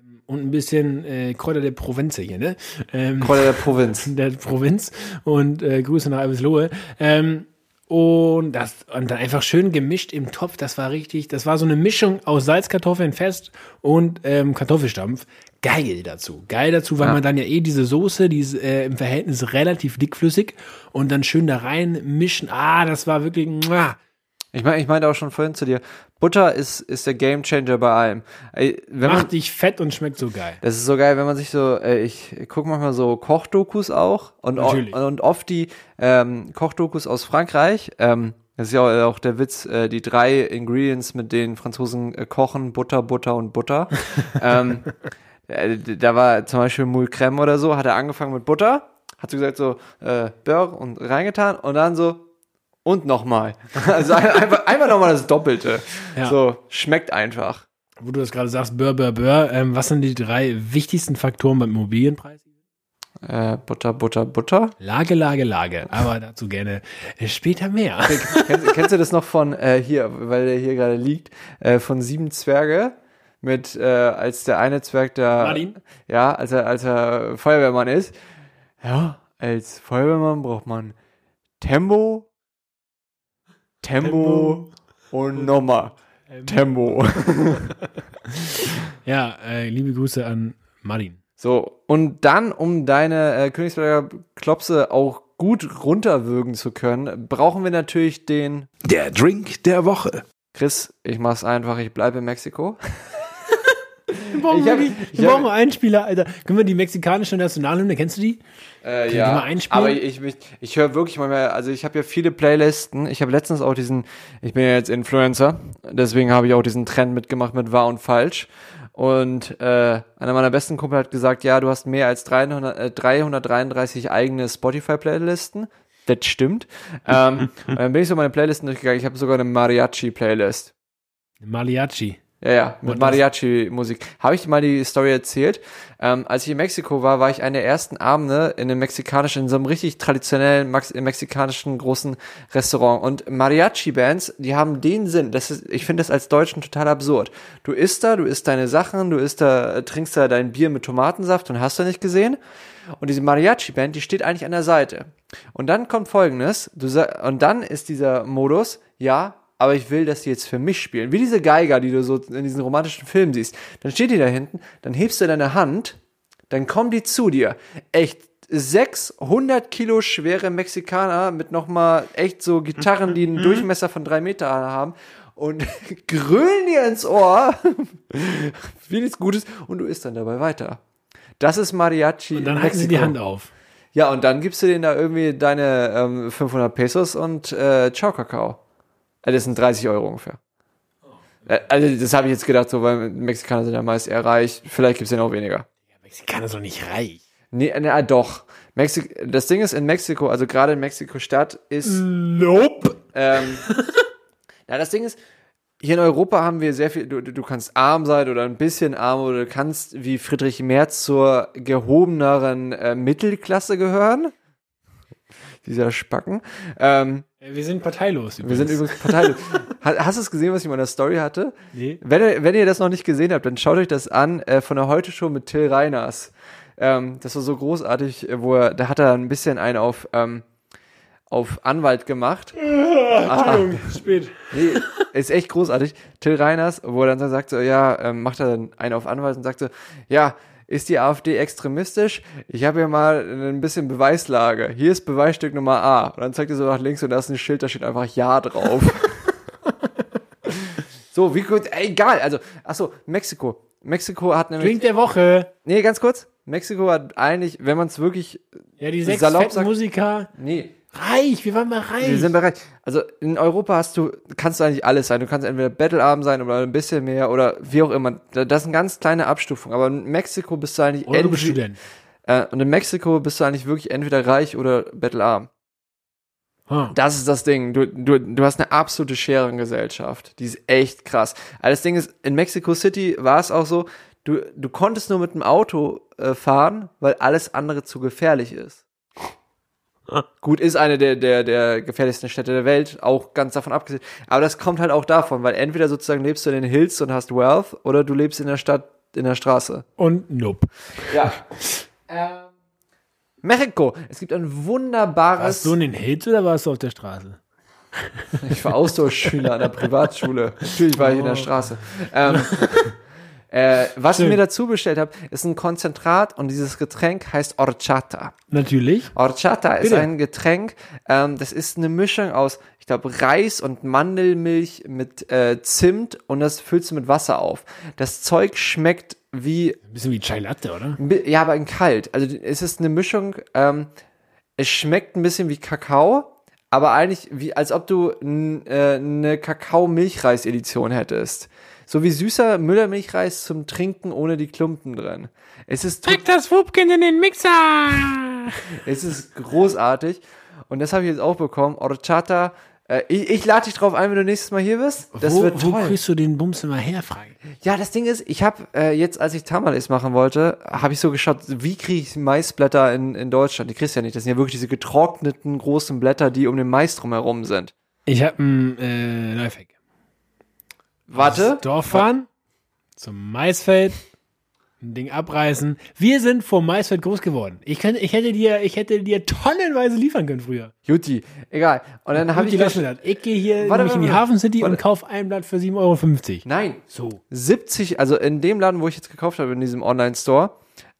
Ähm, Und ein bisschen äh, Kräuter der Provinz hier, ne? Ähm, Kräuter der Provinz. [laughs] der Provinz und äh, Grüße nach Elbislohe. Ähm, und das und dann einfach schön gemischt im Topf. Das war richtig, das war so eine Mischung aus Salzkartoffeln fest und ähm, Kartoffelstampf. Geil dazu. Geil dazu, weil man dann ja eh diese Soße, die ist äh, im Verhältnis relativ dickflüssig und dann schön da rein mischen. Ah, das war wirklich. Muah. Ich meine, ich meinte auch schon vorhin zu dir, Butter ist, ist der Gamechanger bei allem. Wenn man, Macht dich fett und schmeckt so geil. Das ist so geil, wenn man sich so, äh, ich gucke manchmal so Kochdokus auch und, Natürlich. und oft die ähm, Kochdokus aus Frankreich. Ähm, das ist ja auch, auch der Witz, äh, die drei Ingredients, mit denen Franzosen äh, kochen, Butter, Butter und Butter. [laughs] ähm, äh, da war zum Beispiel Moule Crème oder so, hat er angefangen mit Butter, hat so gesagt so äh, Beurre und reingetan und dann so und nochmal. [laughs] Also ein- einfach, einfach nochmal das Doppelte. Ja. So, schmeckt einfach. Wo du das gerade sagst, Bör, Bör, Bör. Ähm, was sind die drei wichtigsten Faktoren beim Immobilienpreis? Äh, Butter, Butter, Butter. Lage, Lage, Lage. Aber dazu gerne äh, später mehr. kennst, kennst du das noch von äh, hier, weil der hier gerade liegt, äh, von sieben Zwerge mit äh, als der eine Zwerg da Martin? ja, als er als er Feuerwehrmann ist. Ja, als Feuerwehrmann braucht man Tempo, Tempo, und nochmal Tempo. [laughs] Ja, äh, liebe Grüße an Martin. So, und dann, um deine äh, Königsberger Klopse auch gut runterwürgen zu können, brauchen wir natürlich den Der Drink der Woche. Chris, ich mach's einfach, ich bleibe in Mexiko. [laughs] [laughs] Wir brauchen, Ich hab- wirklich, ich wir hab- brauchen einen Spieler, Alter. Können wir die mexikanische Nationalhymne, kennst du die? Äh, die mal einspielen? aber ich, ich, ich höre wirklich mal mehr, also ich habe ja viele Playlisten. Ich habe letztens auch diesen, ich bin ja jetzt Influencer, deswegen habe ich auch diesen Trend mitgemacht mit wahr und falsch. Und äh, einer meiner besten Kumpel hat gesagt, ja, du hast mehr als 300, äh, 333 eigene Spotify-Playlisten. Das stimmt. ähm, [laughs] und dann bin ich so meine Playlisten durchgegangen. Ich habe sogar eine Mariachi-Playlist. Mariachi. Ja, ja, mit Mariachi-Musik. Habe ich dir mal die Story erzählt? Ähm, als ich in Mexiko war, war ich einer der ersten Abende in einem mexikanischen, in so einem richtig traditionellen Max mexikanischen großen Restaurant. Und Mariachi-Bands, die haben den Sinn. Das ist, ich finde das als Deutschen total absurd. Du isst da, du isst deine Sachen, du isst da, äh, trinkst da dein Bier mit Tomatensaft und hast du nicht gesehen. Und diese Mariachi-Band, die steht eigentlich an der Seite. Und dann kommt folgendes, du und dann ist dieser Modus, ja, aber ich will, dass die jetzt für mich spielen. Wie diese Geiger, die du so in diesen romantischen Filmen siehst. Dann steht die da hinten, dann hebst du deine Hand, dann kommen die zu dir. Echt 600 Kilo schwere Mexikaner mit nochmal echt so Gitarren, die einen Durchmesser von drei Meter haben und [laughs] grölen dir ins Ohr, [laughs] wie nichts Gutes, und du isst dann dabei weiter. Das ist Mariachi. Und dann halten sie die. Hand auf. Ja, und dann gibst du denen da irgendwie deine ähm, 500 Pesos und äh, Ciao Kakao. Äh, Das sind 30 Euro ungefähr. Äh, Also das habe ich jetzt gedacht, so, weil Mexikaner sind ja meist eher reich. Vielleicht gibt's den auch weniger. Mexikaner sind doch nicht reich. Nee, na doch. Mexik das Ding ist in Mexiko, also gerade in Mexiko-Stadt ist Nope. ähm, [laughs] na, das Ding ist, hier in Europa haben wir sehr viel, du, du du kannst arm sein oder ein bisschen arm oder du kannst wie Friedrich Merz zur gehobeneren äh, Mittelklasse gehören. Dieser Spacken. Ähm, Äh, Wir sind parteilos. wir sind übrigens parteilos. [laughs] Ha- Hast du es gesehen, was ich in meiner Story hatte? Nee. Wenn ihr, wenn ihr das noch nicht gesehen habt, dann schaut euch das an äh, von der Heute-Show mit Till Reiners. Ähm, das war so großartig, äh, wo er, da hat er ein bisschen einen auf, ähm, auf Anwalt gemacht. [laughs] Entschuldigung, spät. Nee, ist echt großartig. Till Reiners, wo er dann sagt, so, ja, ähm, macht er dann einen auf Anwalt und sagt so, ja, ist die AfD extremistisch? Ich habe hier mal ein bisschen Beweislage. Hier ist Beweisstück Nummer A. Und dann zeigt er so nach links und da ist ein Schild, da steht einfach Ja drauf. [laughs] so, wie gut, egal. Also, achso, Mexiko. Mexiko hat nämlich, Drink der Woche. nee, ganz kurz. Mexiko hat eigentlich, wenn man es wirklich, Ja, die sechs Salopp sagt- Musiker. nee, Reich, wir waren mal reich. Wir sind bereit. Also in Europa hast du, kannst du eigentlich alles sein. Du kannst entweder Battlearm sein oder ein bisschen mehr oder wie auch immer. Da- Das sind ganz kleine Abstufungen. Aber in Mexiko bist du eigentlich Oder entweder- Student. äh, und in Mexiko bist du eigentlich wirklich entweder reich oder Battlearm. Huh. Das ist das Ding. Du, du, du hast eine absolute Scherengesellschaft. Die ist echt krass. Aber das Ding ist, in Mexico City war es auch so, du, du konntest nur mit dem Auto äh, fahren, weil alles andere zu gefährlich ist. Gut, ist eine der, der, der gefährlichsten Städte der Welt, auch ganz davon abgesehen. Aber das kommt halt auch davon, weil entweder sozusagen lebst du in den Hills und hast Wealth oder du lebst in der Stadt, in der Straße. Und nope. Ja. ähm, Mexiko. Es gibt ein wunderbares. Warst du in den Hills oder warst du auf der Straße? Ich war Austauschschüler an der [laughs] Privatschule. Natürlich war ich in der Straße. Ähm, äh, was ich mir dazu bestellt habe, ist ein Konzentrat und dieses Getränk heißt Horchata. Natürlich. Horchata ist Bitte. ein Getränk, ähm, das ist eine Mischung aus, ich glaube, Reis und Mandelmilch mit äh, Zimt und das füllst du mit Wasser auf. Das Zeug schmeckt wie Ein bisschen wie Chai Latte, oder? Ja, aber in kalt. Also es ist eine Mischung, ähm, es schmeckt ein bisschen wie Kakao, aber eigentlich wie, als ob du äh, eine Kakao-Milchreis-Edition hättest. So wie süßer Müllermilchreis zum Trinken ohne die Klumpen drin. Es ist, to- das Wupken in den Mixer! es ist großartig. Und das habe ich jetzt auch bekommen. Horchata. Äh, ich ich lade dich drauf ein, wenn du nächstes Mal hier bist. Das wo, wird wo toll. kriegst du den Bums immer her, Frage? Ja, das Ding ist, ich habe äh, jetzt, als ich Tamales machen wollte, habe ich so geschaut, wie kriege ich Maisblätter in, in Deutschland? Die kriegst du ja nicht. Das sind ja wirklich diese getrockneten großen Blätter, die um den Mais drumherum sind. Ich habe ein äh, Lifehack. Warte. Dorf fahren, zum Maisfeld, ein Ding abreißen. Wir sind vom Maisfeld groß geworden. Ich, könnte, ich, hätte dir, ich hätte dir tonnenweise liefern können früher. Jutti, egal. Und dann habe ich lass mir das. Ich gehe hier Warte, nämlich in die warte, Hafen City warte. und kaufe ein Blatt für 7,50 Euro. Nein, So. 70, also in dem Laden, wo ich jetzt gekauft habe, in diesem Online-Store,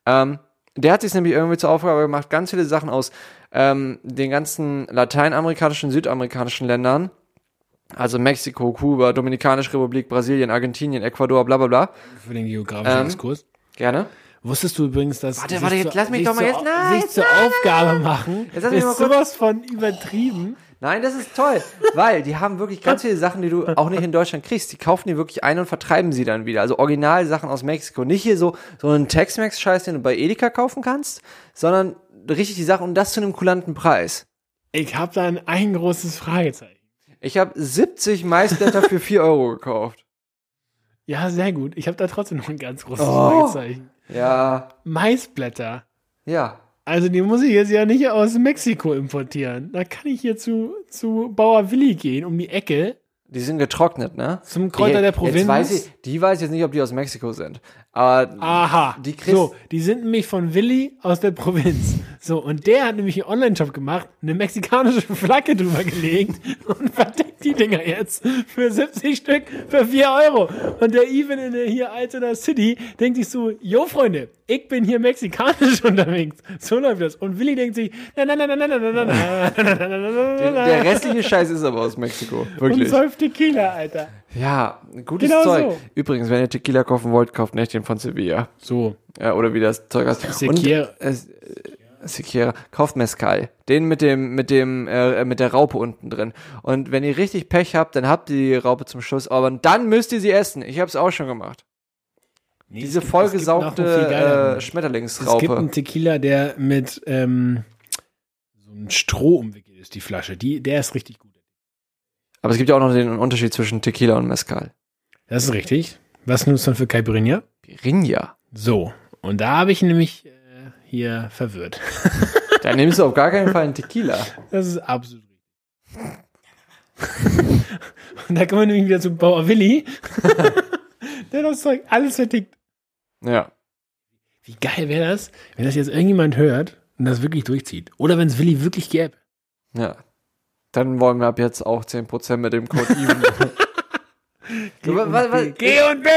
ähm, der hat sich nämlich irgendwie zur Aufgabe gemacht, ganz viele Sachen aus ähm, den ganzen lateinamerikanischen, südamerikanischen Ländern, also Mexiko, Kuba, Dominikanische Republik, Brasilien, Argentinien, Ecuador, bla bla bla. Für den geografischen Ähm, Exkurs. Gerne. Wusstest du übrigens, dass Warte, sich warte, jetzt zur- lass mich doch mal jetzt- nein, sich zur Aufgabe machen, Jetzt lass mich ist sowas von übertrieben. Nein, das ist toll, weil die haben wirklich ganz viele Sachen, die du auch nicht in Deutschland kriegst. Die kaufen die wirklich ein und vertreiben sie dann wieder. Also Originalsachen aus Mexiko. Nicht hier so, so einen Tex-Mex-Scheiß, den du bei Edeka kaufen kannst, sondern richtig die Sachen und das zu einem kulanten Preis. Ich habe dann ein großes Fragezeichen. Ich habe 70 Maisblätter für 4 Euro gekauft. [laughs] Ja, sehr gut. Ich habe da trotzdem noch ein ganz großes Oh. Fragezeichen. Ja, Maisblätter. ja. Also die muss ich jetzt ja nicht aus Mexiko importieren. Da kann ich hier zu, zu Bauer Willi gehen, um die Ecke, Die sind getrocknet, ne? zum Kräuter die, der Provinz. Weiß ich, die weiß jetzt nicht, ob die aus Mexiko sind. Aber Aha. Die kriegst- so, die sind nämlich von Willi aus der Provinz. So, und der hat nämlich einen Online-Shop gemacht, eine mexikanische Flagge drüber gelegt und verdeckt die Dinger jetzt für 70 Stück für 4 Euro. Und der Even in der hier Altona City denkt sich so, jo Freunde, ich bin hier mexikanisch unterwegs. So läuft das. Und Willi denkt sich, na na na na na na na na na na na na na der, na der restliche Scheiß ist aber aus Mexiko. und Wirklich. säuft Tequila, Alter. Ja, gutes Genau Zeug. so. Übrigens, wenn ihr Tequila kaufen wollt, kauft nicht den von Sevilla. So. Ja, oder wie das Zeug heißt. Sequeira. Und, äh, äh, Sequeira. Kauft Mezcal. Den mit dem, mit dem, äh, mit der Raupe unten drin. Und wenn ihr richtig Pech habt, dann habt ihr die Raupe zum Schluss, aber dann müsst ihr sie essen. Ich hab's auch schon gemacht. Nee, Diese es gibt- vollgesaugte äh, Es gibt Schmetterlingsraupe. einen Tequila, der mit ähm, so einem Stroh umwickelt ist, die Flasche. Die, der ist richtig gut. Aber es gibt ja auch noch den Unterschied zwischen Tequila und Mezcal. Das ist richtig. Was nimmst du dann für Caipirinha? Pirinha. So. Und da habe ich nämlich äh, hier verwirrt. [laughs] Da nimmst du auf gar keinen Fall einen Tequila. Das ist absolut richtig. [laughs] Und da kommen wir nämlich wieder zum Bauer Willi. [laughs] der das Zeug alles vertickt. Ja. Wie geil wäre das, wenn das jetzt irgendjemand hört und das wirklich durchzieht? Oder wenn es Willi wirklich gäbe? Ja. Dann wollen wir ab jetzt auch 10% mit dem Code even. Du, [laughs] wa- wa- wa- G und B!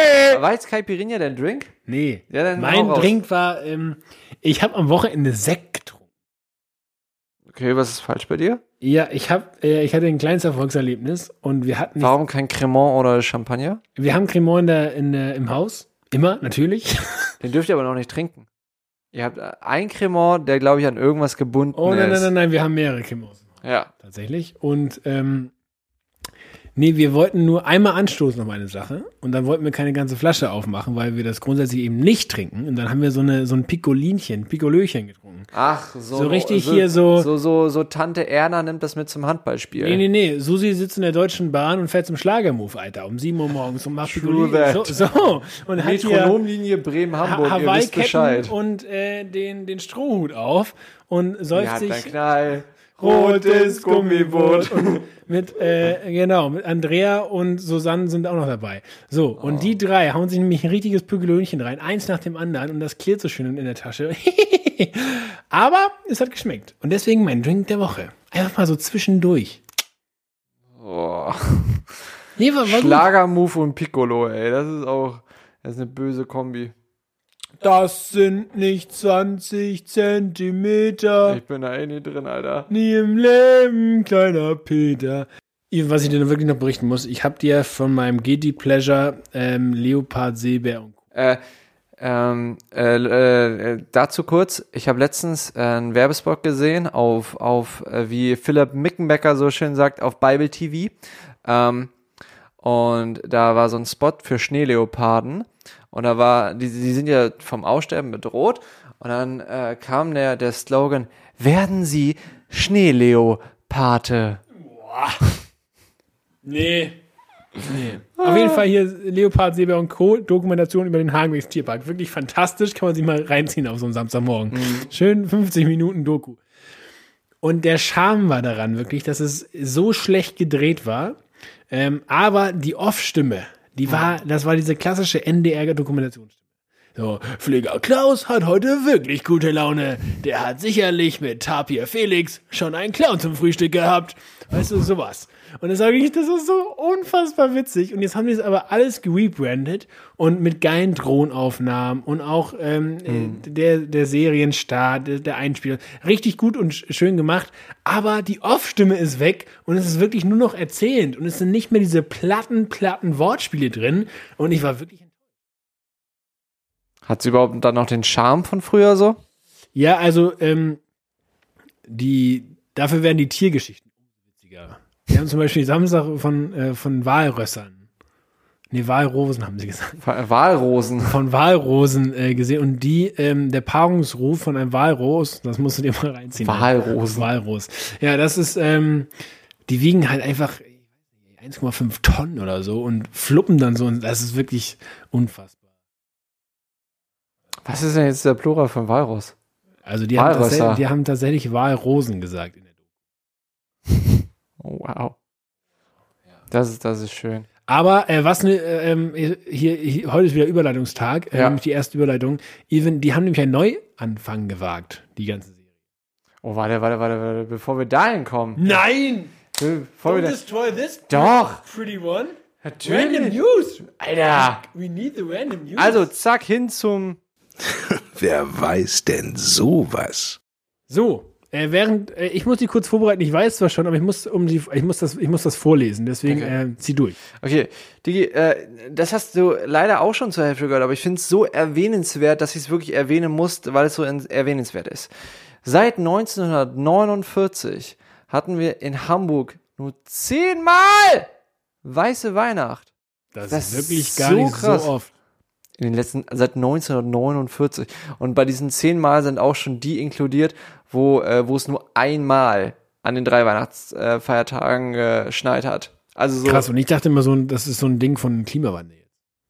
War jetzt Caipirinha dein Drink? Nee. Ja, dann mein. Drink war, ähm, ich habe am Wochenende Sekt getrunken. Okay, was ist falsch bei dir? Ja, ich hab, äh, ich hatte ein kleines Erfolgserlebnis und wir hatten, Warum kein Cremant oder Champagner? wir haben Cremant in der, in der, im Haus. Immer, natürlich. [laughs] Den dürft ihr aber noch nicht trinken. Ihr habt äh, ein Cremant, der glaube ich an irgendwas gebunden Oh nein, ist. nein, nein, nein, wir haben mehrere Cremants. Ja. Tatsächlich. Und, ähm, nee, wir wollten nur einmal anstoßen auf eine Sache und dann wollten wir keine ganze Flasche aufmachen, weil wir das grundsätzlich eben nicht trinken. Und dann haben wir so eine, so ein Piccolinchen, Piccolöchen getrunken. Ach, so. So richtig hier so- So, so, so Tante Erna nimmt das mit zum Handballspiel. Nee, nee, nee. Susi sitzt in der Deutschen Bahn und fährt zum Schlagermove, Alter, um 7 Uhr morgens und macht True Piccolini. So, so. Und hat Metronomlinie Bremen-Hamburg, Ha ihr wisst Bescheid. Und äh, den, den Strohhut auf und säuft Ja, sich Knall. Rotes Gummiboot. Und [laughs] mit, äh, genau, mit Andrea und Susanne sind auch noch dabei. So, und die drei hauen sich nämlich ein richtiges Pügelönchen rein, eins nach dem anderen und das klirrt so schön in der Tasche. [laughs] Aber es hat geschmeckt. Und deswegen mein Drink der Woche. Einfach mal so zwischendurch. Oh. Nee. Schlagermove und Piccolo, ey. Das ist auch, das ist eine böse Kombi. Das sind nicht 20 Zentimeter. Ich bin da eh nie drin, Alter. Nie im Leben, kleiner Peter. Was ich dir wirklich noch berichten muss, ich habe dir von meinem Guilty Pleasure ähm, Leopard, Seebär und Äh, ähm, äh, äh, dazu kurz, ich habe letztens äh, einen Werbespot gesehen auf, auf äh, wie Philipp Mickenbecker so schön sagt, auf Bible TV. Ähm, und da war so ein Spot für Schneeleoparden. Und da war, die, die sind ja vom Aussterben bedroht. Und dann äh, kam der, der Slogan, werden Sie Schneeleopate. Nee. Nee. Auf jeden Fall hier Leopard, Seebär und Co. Dokumentation über den Hagenwegs Tierpark. Wirklich fantastisch. Kann man sich mal reinziehen auf so einen Samstagmorgen. Schön 50 Minuten Doku. Und der Charme war daran wirklich, dass es so schlecht gedreht war. Ähm, aber die Off-Stimme, die war, das war diese klassische NDR-Dokumentationsstimme. So, Pfleger Klaus hat heute wirklich gute Laune. Der hat sicherlich mit Tapir Felix schon einen Clown zum Frühstück gehabt. Weißt du, sowas. Und das sage ich, das ist so unfassbar witzig. Und jetzt haben die es aber alles gerebrandet und mit geilen Drohnenaufnahmen und auch ähm, äh, der, der Serienstart, der, der Einspieler. Richtig gut und sch- schön gemacht. Aber die Off-Stimme ist weg und es ist wirklich nur noch erzählend. Und es sind nicht mehr diese platten, platten Wortspiele drin. Und ich war wirklich Hat sie überhaupt dann noch den Charme von früher so? Ja, also ähm, die dafür werden die Tiergeschichten witziger. Wir haben zum Beispiel Samstag von, äh, von Walrössern. Nee, Walrosen haben sie gesagt. Walrosen. Von Walrosen äh, gesehen. Und die, ähm, der Paarungsruf von einem Walros, das musst du dir mal reinziehen. Walrosen. Walros. Ja, das ist, ähm, die wiegen halt einfach 1,5 Tonnen oder so und fluppen dann so. Und das ist wirklich unfassbar. Was ist denn jetzt der Plural von Walross? Also die haben, tatsächlich, die haben tatsächlich Walrosen gesagt. in der [laughs] Oh, wow. Das ist, das ist schön. Aber äh, was ne, äh, ähm, hier, hier heute ist wieder Überleitungstag, äh, Ja. nämlich die erste Überleitung. Even, die haben nämlich einen Neuanfang gewagt, die ganze Serie. Oh, warte, warte, warte, warte, bevor wir dahin kommen. Nein! Bevor wir da, destroy this Doch. pretty one. Natürlich. news. Alter. We need the random news. Also, zack, hin zum. [laughs] Wer weiß denn sowas? so, äh, während äh, ich muss die kurz vorbereiten. Ich weiß zwar schon, aber ich muss um die, ich muss das, ich muss das vorlesen. Deswegen Okay. äh, zieh durch. Okay, Digi, äh, das hast du leider auch schon zur Hälfte gehört, aber ich finde es so erwähnenswert, dass ich es wirklich erwähnen muss, weil es so in- erwähnenswert ist. Seit 1949 hatten wir in Hamburg nur zehnmal weiße Weihnacht. Das, Das ist wirklich ist gar so nicht krass. so oft. In den letzten, seit 1949. Und bei diesen zehnmal sind auch schon die inkludiert, wo, äh, wo es nur einmal an den drei Weihnachtsfeiertagen äh, geschneit hat. Also so. Krass. Und ich dachte immer so, das ist so ein Ding von Klimawandel.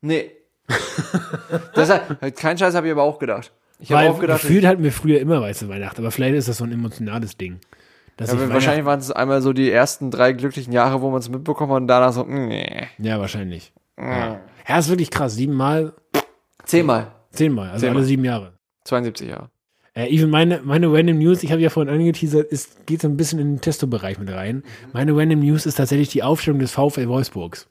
Nee. [laughs] das hat, kein Scheiß habe ich aber auch gedacht. Ich habe auch gedacht, gefühlt hatten wir früher immer weiße Weihnachten, aber vielleicht ist das so ein emotionales Ding. Ja, ich wahrscheinlich waren es einmal so die ersten drei glücklichen Jahre, wo man es mitbekommen hat und danach so, nee. Ja, wahrscheinlich. Ja. ja, ist wirklich krass. Siebenmal, Zehnmal. zehnmal, also Zehnmal. alle sieben Jahre. 72 Jahre. Äh, even meine, meine Random News, ich habe ja vorhin angeteasert, ist, geht so ein bisschen in den Testo-Bereich mit rein. Meine Random News ist tatsächlich die Aufstellung des VfL Wolfsburgs.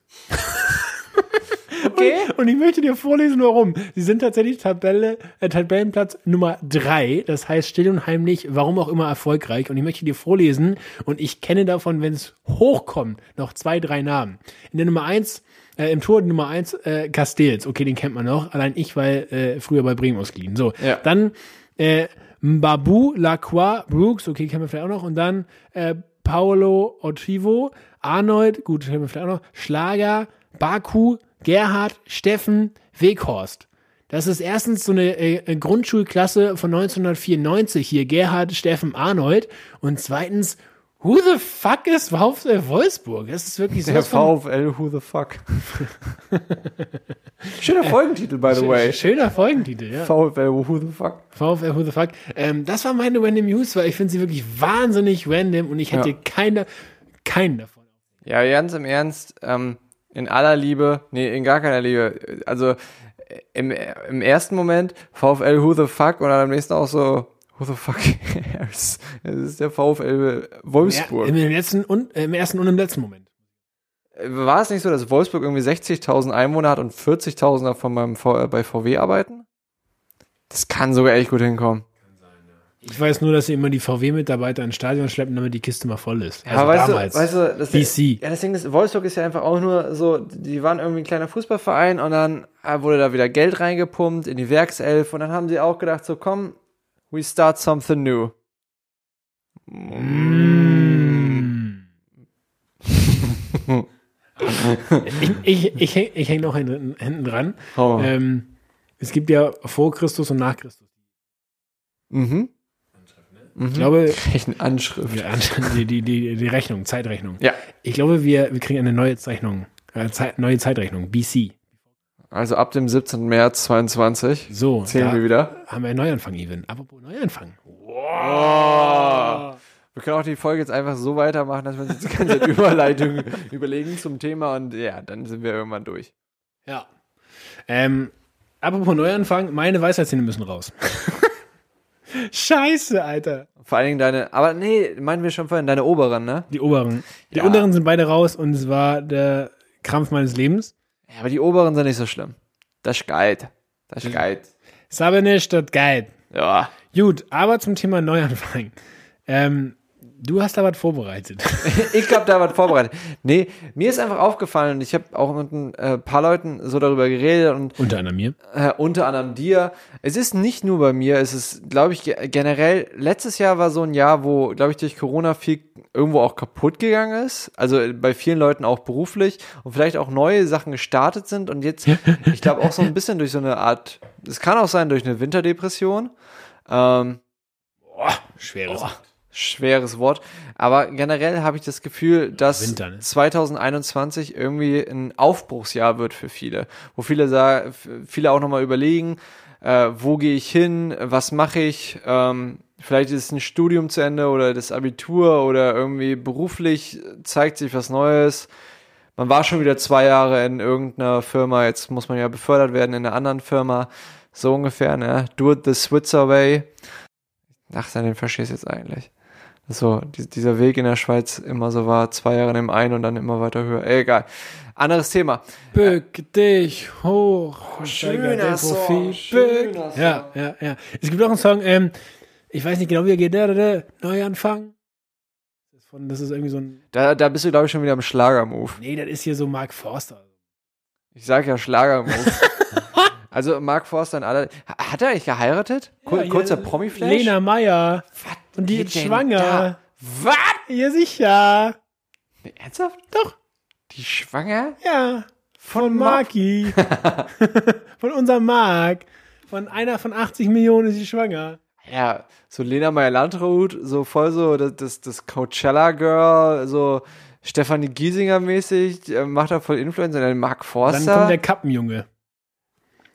Okay. [laughs] Und, und ich möchte dir vorlesen, warum. Sie sind tatsächlich Tabelle, äh, Tabellenplatz Nummer drei. Das heißt still und heimlich, warum auch immer erfolgreich. Und ich möchte dir vorlesen, und ich kenne davon, wenn es hochkommt, noch zwei, drei Namen. In der Nummer eins, äh, im Tor Nummer eins, äh, Castells. Okay, den kennt man noch. Allein ich, weil äh, früher bei Bremen ausgeliehen. So, Ja. dann äh, Mbabu, Lacroix, Brooks, okay, kennen wir vielleicht auch noch. Und dann äh, Paolo Otivo, Arnold, gut, kennen wir vielleicht auch noch. Schlager, Baku, Gerhard, Steffen, Weghorst. Das ist erstens so eine äh, Grundschulklasse von 1994 hier, Gerhard, Steffen, Arnold. Und zweitens, who the fuck ist VfL Wolfsburg? Das ist wirklich so. Der VfL, who the fuck? [laughs] Schöner Folgentitel, by the way. Schöner Folgentitel, ja. VfL, who the fuck? VfL Who the Fuck. Ähm, das war meine Random News, weil ich finde sie wirklich wahnsinnig random und ich hätte Ja. keine, keinen davon. Ja, ganz im Ernst, ähm, in aller Liebe, nee, in gar keiner Liebe. Also äh, im, im ersten Moment VfL who the fuck und dann am nächsten auch so who the fuck cares? Es ist der VfL Ja, Wolfsburg. im, letzten und, äh, Im ersten und im letzten Moment. war es nicht so, dass Wolfsburg irgendwie 60.000 Einwohner hat und 40.000 davon beim v äh, bei VW arbeiten? Das kann sogar echt gut hinkommen. Ich weiß nur, dass sie immer die VW-Mitarbeiter ins Stadion schleppen, damit die Kiste mal voll ist. Also Ja, weißt damals. du, weißt du, das BC. Ja, das Ding ist, Wolfsburg ist ja einfach auch nur so, die waren irgendwie ein kleiner Fußballverein und dann äh, wurde da wieder Geld reingepumpt in die Werkself und dann haben sie auch gedacht, so komm, we start something new. Mm. ich ich, ich, ich hänge noch hinten, hinten dran. Oh. Ähm, es gibt ja vor Christus und nach Christus. Mhm. Ich glaube, Anschrift. wir, die, die, die, die Rechnung, Zeitrechnung. Ja. Ich glaube, wir, wir kriegen eine neue Zeichnung, äh, Zeit, neue Zeitrechnung, BC. Also ab dem 17. März 22 So, zählen wir wieder. haben wir einen Neuanfang, Even. Apropos Neuanfang. Oh. Wir können auch die Folge jetzt einfach so weitermachen, dass wir uns jetzt die ganze Zeit [laughs] Überleitung überlegen zum Thema und ja, dann sind wir irgendwann durch. Ja. Ähm, apropos Neuanfang, meine Weisheitszähne müssen raus. [laughs] Scheiße, Alter. Vor allen Dingen deine, aber nee, meinen wir schon vorhin, deine oberen, ne? Die oberen. Die Ja. unteren sind beide raus und es war der Krampf meines Lebens. Ja, aber die oberen sind nicht so schlimm. Das ist geil. Das ist geil. Ist aber nicht das geil. Ja. Gut, aber zum Thema Neuanfang. Ähm, du hast da was vorbereitet. [laughs] Ich glaube, da was vorbereitet. Nee, mir ist einfach aufgefallen und ich habe auch mit ein äh, paar Leuten so darüber geredet und Unter anderem mir. äh, unter anderem dir. Es ist nicht nur bei mir, es ist, glaube ich, ge- generell, letztes Jahr war so ein Jahr, wo, glaube ich, durch Corona viel irgendwo auch kaputt gegangen ist. Also äh, bei vielen Leuten auch beruflich und vielleicht auch neue Sachen gestartet sind und jetzt, [laughs] ich glaube, auch so ein bisschen durch so eine Art, es kann auch sein durch eine Winterdepression. Ähm, Schweres. Schweres Wort. Aber generell habe ich das Gefühl, dass Winter, ne? 2021 irgendwie ein Aufbruchsjahr wird für viele. Wo viele sagen, viele auch nochmal überlegen, äh, wo gehe ich hin, was mache ich, ähm, vielleicht ist ein Studium zu Ende oder das Abitur oder irgendwie beruflich zeigt sich was Neues. Man war schon wieder zwei Jahre in irgendeiner Firma, jetzt muss man ja befördert werden in einer anderen Firma. So ungefähr, ne? Do it the Switzer way. Ach, den verstehst du jetzt eigentlich. So, die, dieser Weg in der Schweiz immer so war, zwei Jahre in dem einen und dann immer weiter höher. Egal. Anderes Thema. Bück dich hoch. und schöner Song, schöner Bück. Ja, ja, ja. Es gibt auch einen Song, ähm, ich weiß nicht genau, wie er geht. Da, da, da, Neuanfang. Das ist, irgendwie so ein. Da, da bist du, glaube ich, schon wieder im Schlager-Move. Nee, das ist hier so Mark Forster. Ich sag ja Schlager-Move. [laughs] also, Mark Forster und alle. Ha- Hat er eigentlich geheiratet? Kur Ja, kurzer Promi-Flash? Lena Meyer. Was Und die ist schwanger. Was? Ja, sicher. Nee, ernsthaft? Doch. Die schwanger? Ja. Von, Von Mark? Marki. [laughs] von unserem Mark. Von einer von 80 Millionen ist sie schwanger. Ja, so Lena Meyer-Landrut, so voll so das, das, das Coachella-Girl, so Stefanie Giesinger-mäßig, äh, macht er voll Influencer, dann Mark Dann Forster. kommt der Kappenjunge.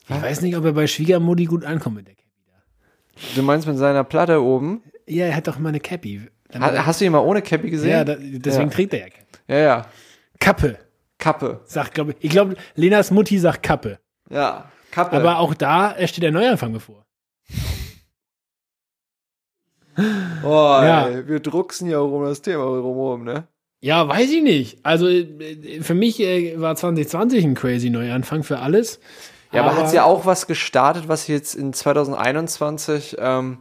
Ich Was? weiß nicht, ob er bei Schwiegermutti gut ankommt mit der Cappy. du meinst mit seiner Platte oben? Ja, er hat doch mal eine Cappy. Ha, hast du ihn mal ohne Cappy gesehen? ja, da, deswegen Ja. trägt er ja Cappy. ja, ja. Kappe. Kappe. Sagt, glaube ich. Ich glaube, Lenas Mutti sagt Kappe. Ja, Kappe. Aber auch da steht der Neuanfang bevor. [laughs] oh, Ja. ey, wir drucksen ja auch um das Thema rumherum, ne? Ja, weiß ich nicht. Also äh, für mich äh, war 2020 ein crazy Neuanfang für alles. Ja, aber, hat's ja auch was gestartet, was jetzt in 2021 ähm,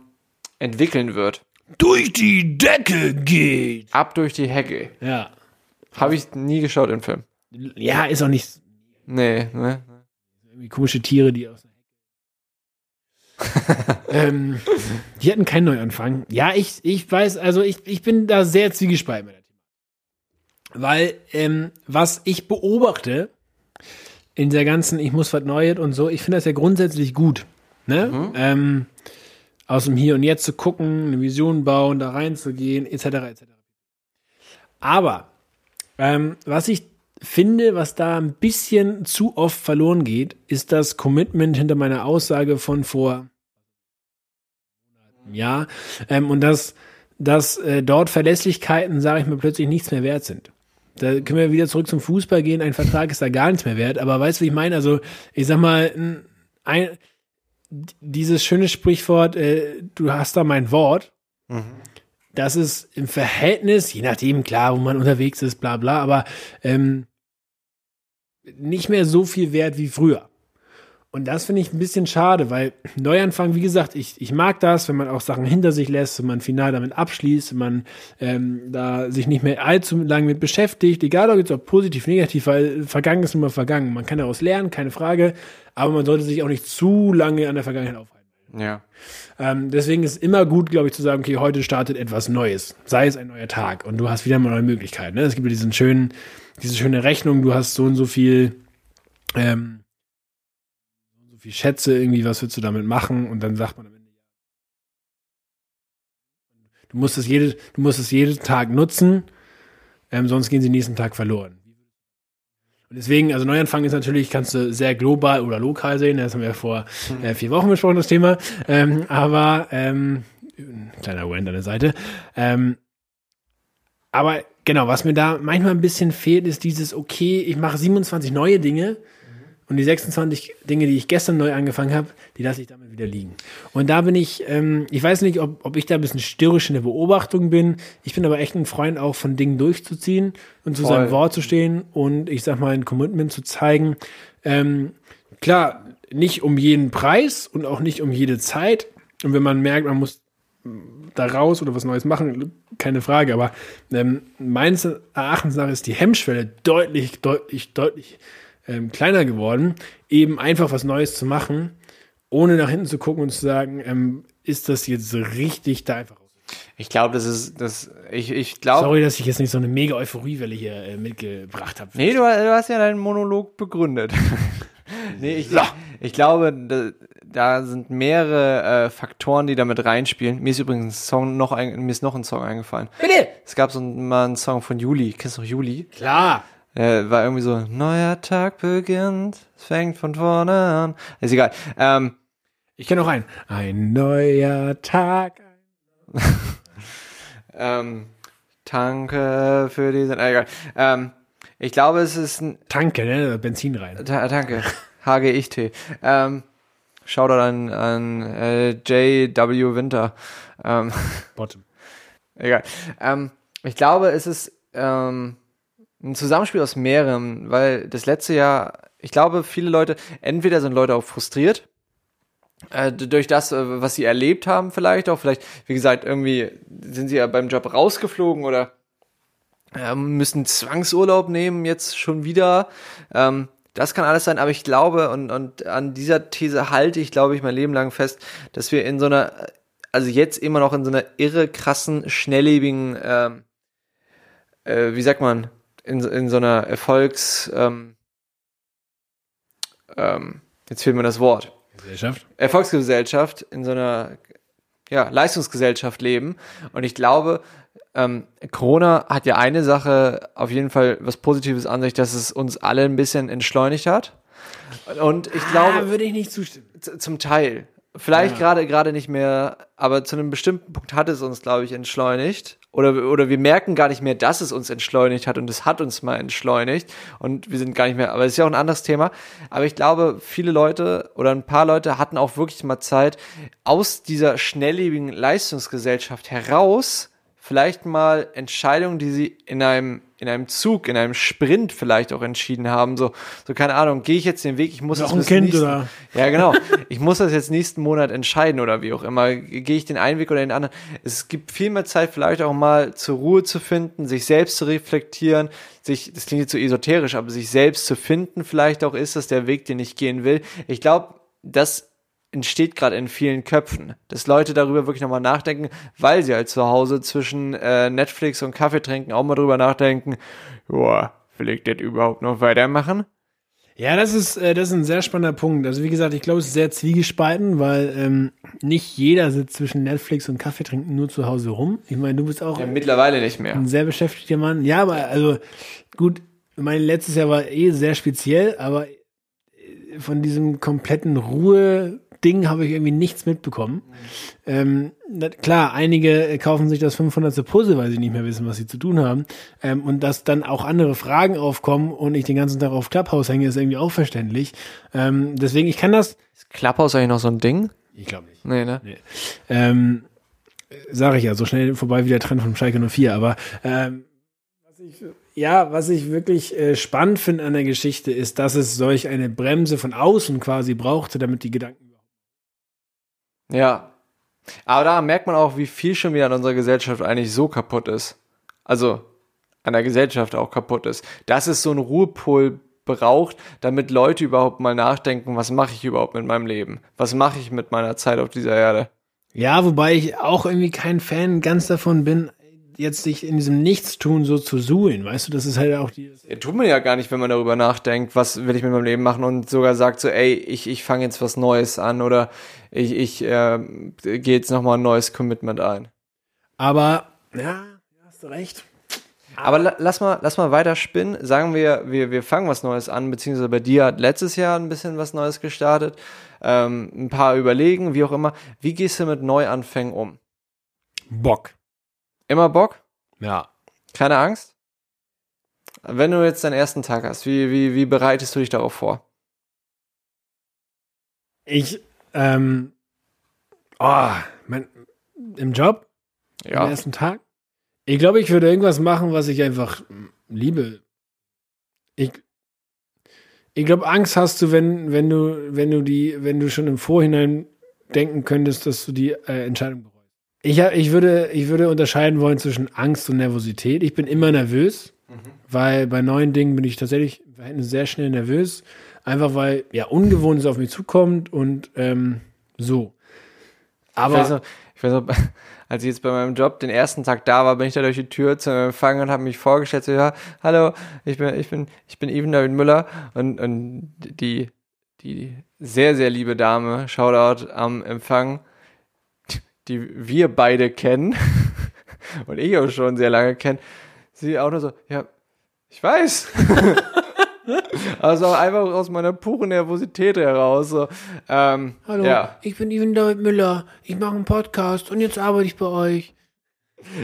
entwickeln wird. durch die Decke geht. Ab durch die Hecke. Ja. Habe ich nie geschaut im Film. Ja, ist auch nicht Nee, ne? irgendwie komische Tiere, die aus der Hecke. [laughs] ähm, die hatten keinen Neuanfang. Ja, ich, ich weiß, also ich, ich bin da sehr zwiegespalten mit der Thema. Weil, ähm, was ich beobachte in der ganzen Ich muss was Neues und so, ich finde das ja grundsätzlich gut. Ne? Ähm, aus dem Hier und Jetzt zu gucken, eine Vision bauen, da reinzugehen, etc. etc. Aber ähm, was ich finde, was da ein bisschen zu oft verloren geht, ist das Commitment hinter meiner Aussage von vor einem Jahr ähm, und dass, dass äh, dort Verlässlichkeiten, sage ich mal, plötzlich nichts mehr wert sind. Da können wir wieder zurück zum Fußball gehen. Ein Vertrag ist da gar nichts mehr wert. Aber weißt du, wie ich meine? Also, ich sag mal, ein, dieses schöne Sprichwort, äh, du hast da mein Wort, das ist im Verhältnis, je nachdem, klar, wo man unterwegs ist, bla bla, aber ähm, nicht mehr so viel wert wie früher. Und das finde ich ein bisschen schade, weil Neuanfang, wie gesagt, ich, ich mag das, wenn man auch Sachen hinter sich lässt, wenn man final damit abschließt, wenn man ähm, da sich nicht mehr allzu lange mit beschäftigt, egal ob jetzt auch positiv, negativ, weil vergangen ist immer vergangen. Man kann daraus lernen, keine Frage, aber man sollte sich auch nicht zu lange an der Vergangenheit aufhalten. Ja. Ähm, deswegen ist es immer gut, glaube ich, zu sagen, okay, heute startet etwas Neues. Sei es ein neuer Tag und du hast wieder mal neue Möglichkeiten. Ne? Es gibt ja diesen schönen, diese schöne Rechnung, du hast so und so viel, ähm, viel Schätze irgendwie, was willst du damit machen? Und dann sagt man am Ende, du musst es jede, du musst es jeden Tag nutzen, ähm, sonst gehen sie nächsten Tag verloren. Und deswegen, also Neuanfang ist natürlich, kannst du sehr global oder lokal sehen. Das haben wir vor äh, vier Wochen besprochen, das Thema. Ähm, aber, ähm, kleiner Rant an der Seite. Ähm, aber genau, was mir da manchmal ein bisschen fehlt, ist dieses, okay, ich mache 27 neue Dinge und die 26 Dinge, die ich gestern neu angefangen habe, die lasse ich damit wieder liegen. Und da bin ich, ähm, ich weiß nicht, ob, ob ich da ein bisschen störrisch in der Beobachtung bin. Ich bin aber echt ein Freund auch von Dingen durchzuziehen und zu Voll. seinem Wort zu stehen und ich sag mal ein Commitment zu zeigen. Ähm, klar, nicht um jeden Preis und auch nicht um jede Zeit. Und wenn man merkt, man muss da raus oder was Neues machen, keine Frage. Aber ähm, meines Erachtens nach ist die Hemmschwelle deutlich, deutlich, deutlich ähm, kleiner geworden, eben einfach was Neues zu machen, ohne nach hinten zu gucken und zu sagen, ähm, ist das jetzt richtig da einfach. Ich glaube, das ist, das, ich, ich glaube. Sorry, dass ich jetzt nicht so eine mega Euphoriewelle hier äh, mitgebracht habe. Nee, du, du hast ja deinen Monolog begründet. [laughs] nee, ich, ich glaube, da, da sind mehrere äh, Faktoren, die damit reinspielen. Mir ist übrigens ein Song noch ein, mir ist noch ein Song eingefallen. Bitte! Es gab so mal einen Song von Juli. Kennst du noch Juli? Klar. Äh, war irgendwie so, neuer Tag beginnt, es fängt von vorne an. Ist egal. Ähm, Ich kenne noch einen. Ein neuer Tag. [laughs] ähm, Danke für diesen, äh, egal. Ähm, ich glaube, es ist ein, Tanke, ne? Benzin rein. Ta danke, HGIT. Ähm, Shoutout an, an äh, J.W. Winter. Ähm, Bottom. [laughs] Egal. Ähm, ich glaube, es ist ähm, ein Zusammenspiel aus mehreren, weil das letzte Jahr, ich glaube, viele Leute, entweder sind Leute auch frustriert, äh, durch das, äh, was sie erlebt haben, vielleicht auch, vielleicht, wie gesagt, irgendwie sind sie ja beim Job rausgeflogen oder ähm, müssen Zwangsurlaub nehmen jetzt schon wieder. Ähm, das kann alles sein, aber ich glaube, und, und an dieser These halte ich, glaube ich, mein Leben lang fest, dass wir in so einer, also jetzt immer noch in so einer irre krassen, schnelllebigen, ähm, äh, wie sagt man, in, in so einer Erfolgs, ähm, ähm, jetzt fehlt mir das Wort. Gesellschaft. Erfolgsgesellschaft, in so einer ja, Leistungsgesellschaft leben. Und ich glaube, ähm, Corona hat ja eine Sache auf jeden Fall was Positives an sich, dass es uns alle ein bisschen entschleunigt hat. Und ich glaube, ah, würde ich nicht zustimmen. Zum Teil. Vielleicht Ja. gerade gerade nicht mehr, aber zu einem bestimmten Punkt hat es uns, glaube ich, entschleunigt. Oder, oder wir merken gar nicht mehr, dass es uns entschleunigt hat und es hat uns mal entschleunigt und wir sind gar nicht mehr, aber es ist ja auch ein anderes Thema. Aber ich glaube, viele Leute oder ein paar Leute hatten auch wirklich mal Zeit, aus dieser schnelllebigen Leistungsgesellschaft heraus vielleicht mal Entscheidungen, die sie in einem in einem Zug, in einem Sprint vielleicht auch entschieden haben, so so keine Ahnung, gehe ich jetzt den Weg, ich muss das bis nächsten- oder? ja, genau. [laughs] Ich muss das jetzt nächsten Monat entscheiden oder wie auch immer. Gehe ich den einen Weg oder den anderen? Es gibt viel mehr Zeit, vielleicht auch mal zur Ruhe zu finden, sich selbst zu reflektieren, sich, das klingt jetzt so esoterisch, aber sich selbst zu finden, vielleicht auch ist das der Weg, den ich gehen will. Ich glaube, das entsteht gerade in vielen Köpfen, dass Leute darüber wirklich nochmal nachdenken, weil sie halt zu Hause zwischen äh, Netflix und Kaffee trinken auch mal drüber nachdenken, joa, will ich das überhaupt noch weitermachen? Ja, das ist, äh, das ist ein sehr spannender Punkt. Also wie gesagt, ich glaube, es ist sehr zwiegespalten, weil ähm, nicht jeder sitzt zwischen Netflix und Kaffee trinken nur zu Hause rum. Ich meine, du bist auch Ja, mittlerweile nicht mehr. ein sehr beschäftigter Mann. Ja, aber also gut, mein letztes Jahr war eh sehr speziell, aber äh, von diesem kompletten Ruhe-Ding habe ich irgendwie nichts mitbekommen. Ähm, klar, einige äh, kaufen sich das 500. Puzzle, weil sie nicht mehr wissen, was sie zu tun haben. Ähm, und dass dann auch andere Fragen aufkommen und ich den ganzen Tag auf Clubhouse hänge, ist irgendwie auch verständlich. Ähm, deswegen, ich kann das. Ist Clubhouse eigentlich noch so ein Ding? Ich glaube nicht. Nee, ne? Ähm, sage ich ja, so schnell vorbei wie der Trend von Schalke 04. Aber ähm, was ich, ja, was ich wirklich äh, spannend finde an der Geschichte, ist, dass es solch eine Bremse von außen quasi brauchte, damit die Gedanken. Ja. Aber da merkt man auch, wie viel schon wieder an unserer Gesellschaft eigentlich so kaputt ist. Also an der Gesellschaft auch kaputt ist. Dass es so einen Ruhepol braucht, damit Leute überhaupt mal nachdenken, was mache ich überhaupt mit meinem Leben? Was mache ich mit meiner Zeit auf dieser Erde? Ja, wobei ich auch irgendwie kein Fan ganz davon bin, jetzt sich in diesem Nichtstun so zu suhlen, weißt du, das ist halt auch die. Ja, tut man ja gar nicht, wenn man darüber nachdenkt, was will ich mit meinem Leben machen und sogar sagt so, ey, ich, ich fange jetzt was Neues an oder ich, ich äh, gehe jetzt nochmal ein neues Commitment ein. Aber, ja, hast du recht. Aber la lass mal, lass mal weiter spinnen. Sagen wir, wir, wir fangen was Neues an, beziehungsweise bei dir hat letztes Jahr ein bisschen was Neues gestartet. Ähm, ein paar überlegen, wie auch immer. Wie gehst du mit Neuanfängen um? Bock. Immer Bock? Ja. Keine Angst? Wenn du jetzt deinen ersten Tag hast, wie, wie, wie bereitest du dich darauf vor? Ich, ähm, oh, mein, im Job? Ja. Am ersten Tag? Ich glaube, ich würde irgendwas machen, was ich einfach liebe. Ich, ich glaube, Angst hast du, wenn, wenn du, wenn du die, wenn du schon im Vorhinein denken könntest, dass du die äh, Entscheidung bereust. Ich, ich, würde, ich würde unterscheiden wollen zwischen Angst und Nervosität. Ich bin immer nervös, mhm. weil bei neuen Dingen bin ich tatsächlich sehr schnell nervös. Einfach weil ja Ungewohntes auf mich zukommt und ähm, so. Aber ich weiß, noch, ich weiß noch, [laughs] als ich jetzt bei meinem Job den ersten Tag da war, bin ich da durch die Tür zum Empfang und habe mich vorgestellt, so, ja, hallo, ich bin, ich bin, ich bin Even David Müller und, und die, die sehr, sehr liebe Dame, Shoutout am Empfang, die wir beide kennen [laughs] und ich auch schon sehr lange kenne, sie auch nur so, ja, ich weiß. [laughs] also einfach aus meiner puren Nervosität heraus. So. Ähm, Hallo, ja. ich bin Ivan David Müller. Ich mache einen Podcast und jetzt arbeite ich bei euch.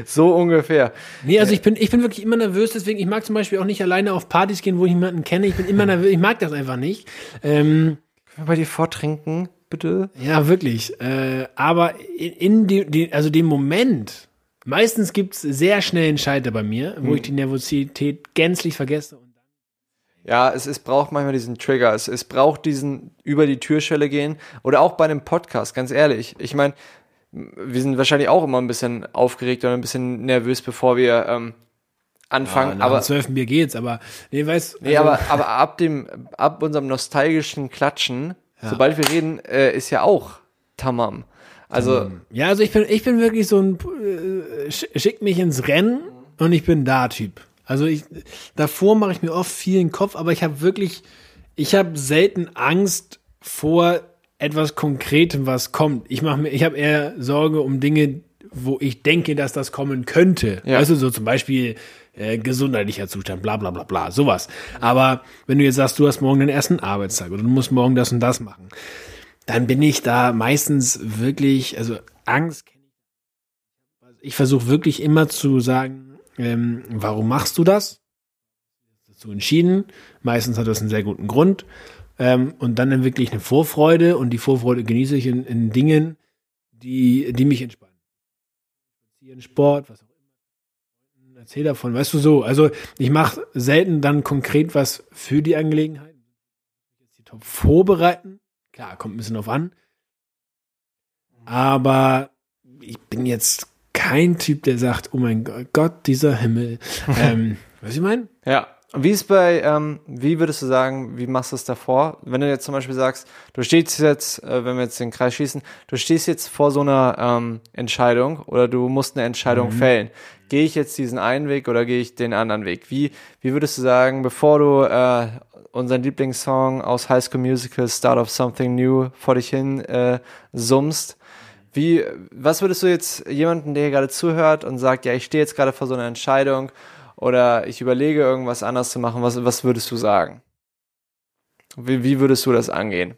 So ungefähr. Nee, also ich bin, ich bin wirklich immer nervös, deswegen, ich mag zum Beispiel auch nicht alleine auf Partys gehen, wo ich jemanden kenne. Ich bin immer nervös, ich mag das einfach nicht. Ähm, Können wir bei dir vortrinken, bitte? Ja, wirklich. Äh, aber in, in die, die, also dem Moment, meistens gibt's sehr schnell einen Scheiter bei mir, wo Hm. ich die Nervosität gänzlich vergesse. Ja, es, es braucht manchmal diesen Trigger. Es, es braucht diesen über die Türschwelle gehen. Oder auch bei einem Podcast, ganz ehrlich. Ich meine, wir sind wahrscheinlich auch immer ein bisschen aufgeregt oder ein bisschen nervös, bevor wir ähm, anfangen. nach aber dem zwölften Bier geht's, aber nee, weißt Nee, also- aber, aber ab dem, ab unserem nostalgischen Klatschen, sobald wir reden, äh, ist ja auch Tamam. Also, Ja, also ich bin, ich bin wirklich so ein äh, sch- schick mich ins Rennen und ich bin da Typ. Also ich davor mache ich mir oft viel in den Kopf, aber ich habe wirklich, ich habe selten Angst vor etwas Konkretem, was kommt. Ich mache mir, ich habe eher Sorge um Dinge, wo ich denke, dass das kommen könnte. Ja. Weißt du, so zum Beispiel äh, gesundheitlicher Zustand, bla bla bla bla, sowas. Aber wenn du jetzt sagst, du hast morgen den ersten Arbeitstag oder du musst morgen das und das machen, dann bin ich da meistens wirklich, also Angst kenne ich. Also ich versuche wirklich immer zu sagen, ähm, warum machst du das? Dazu entschieden. Meistens hat das einen sehr guten Grund. Ähm, und dann wirklich eine Vorfreude und die Vorfreude genieße ich in, in Dingen, die, die mich entspannen. Spazieren, Sport, was auch immer. Erzähl davon, weißt du so. Also ich mache selten dann konkret was für die Angelegenheit. Jetzt die Top vorbereiten. Klar, kommt ein bisschen drauf an. Aber ich bin jetzt kein Typ, der sagt, oh mein Gott, dieser Himmel. [laughs] ähm, was ich meine? ja. Wie ist bei, ähm, wie würdest du sagen, wie machst du es davor? Wenn du jetzt zum Beispiel sagst, du stehst jetzt, äh, wenn wir jetzt den Kreis schließen, du stehst jetzt vor so einer ähm, Entscheidung oder du musst eine Entscheidung fällen. Gehe ich jetzt diesen einen Weg oder gehe ich den anderen Weg? Wie, wie würdest du sagen, bevor du äh, unseren Lieblingssong aus High School Musical Start of Something New vor dich hin äh, summst, wie, was würdest du jetzt jemanden, der hier gerade zuhört und sagt, ja, ich stehe jetzt gerade vor so einer Entscheidung oder ich überlege irgendwas anders zu machen, was, was würdest du sagen? Wie, wie würdest du das angehen?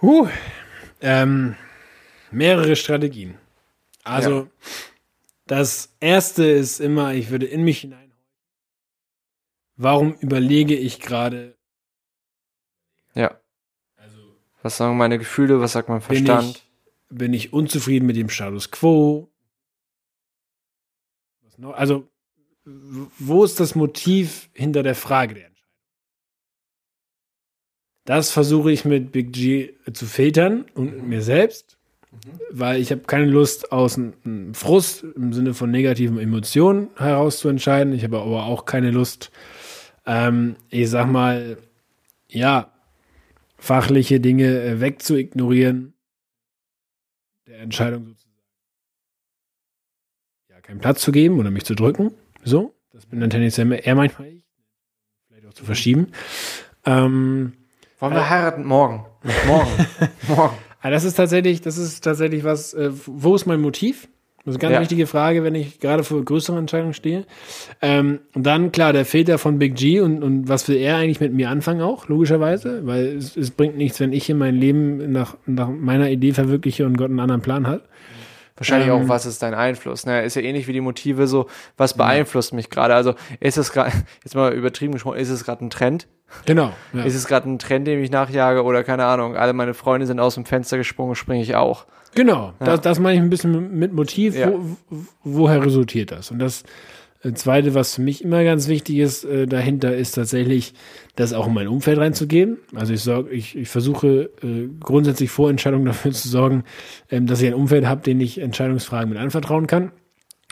Huh. Ähm, mehrere Strategien. Also, Ja. das erste ist immer, ich würde in mich hinein. Warum überlege ich gerade? Ja. Was sagen meine Gefühle, was sagt mein Bin Verstand? ich, bin ich unzufrieden mit dem Status quo? Noch? Also, wo ist das Motiv hinter der Frage der Entscheidung? Das versuche ich mit Big G zu filtern und mit mir selbst, weil ich habe keine Lust aus einem Frust im Sinne von negativen Emotionen heraus zu entscheiden. Ich habe aber auch keine Lust, ähm, ich sag mal, ja, fachliche Dinge äh, wegzuignorieren, der Entscheidung sozusagen keinen Platz zu geben oder mich zu drücken. So, das bin dann tendenziell eher manchmal ich, vielleicht auch zu verschieben. Ähm, Wollen wir heiraten? Morgen. [laughs] Morgen. Morgen. aber das ist tatsächlich, das ist tatsächlich was, äh, wo ist mein Motiv? Das ist eine ganz Ja. wichtige Frage, wenn ich gerade vor größeren Entscheidungen stehe. Ähm, und dann, klar, der Väter von Big G und, und was will er eigentlich mit mir anfangen auch, logischerweise, weil es, es bringt nichts, wenn ich hier mein Leben nach, nach meiner Idee verwirkliche und Gott einen anderen Plan hat. Wahrscheinlich Ähm, auch, was ist dein Einfluss? Ne? Ist ja ähnlich wie die Motive so, was beeinflusst mich gerade? Also ist es gerade, [laughs] jetzt mal übertrieben gesprochen, ist es gerade ein Trend? Genau. Ja. Ist es gerade ein Trend, dem ich nachjage oder keine Ahnung, alle meine Freunde sind aus dem Fenster gesprungen, springe ich auch. Genau, das, das meine ich ein bisschen mit Motiv, Ja. wo, woher resultiert das? Und das äh, Zweite, was für mich immer ganz wichtig ist, äh, dahinter ist tatsächlich, das auch in mein Umfeld reinzugeben. Also ich, sorg, ich, ich versuche äh, grundsätzlich vor Entscheidungen dafür zu sorgen, ähm, dass ich ein Umfeld habe, den ich Entscheidungsfragen mit anvertrauen kann.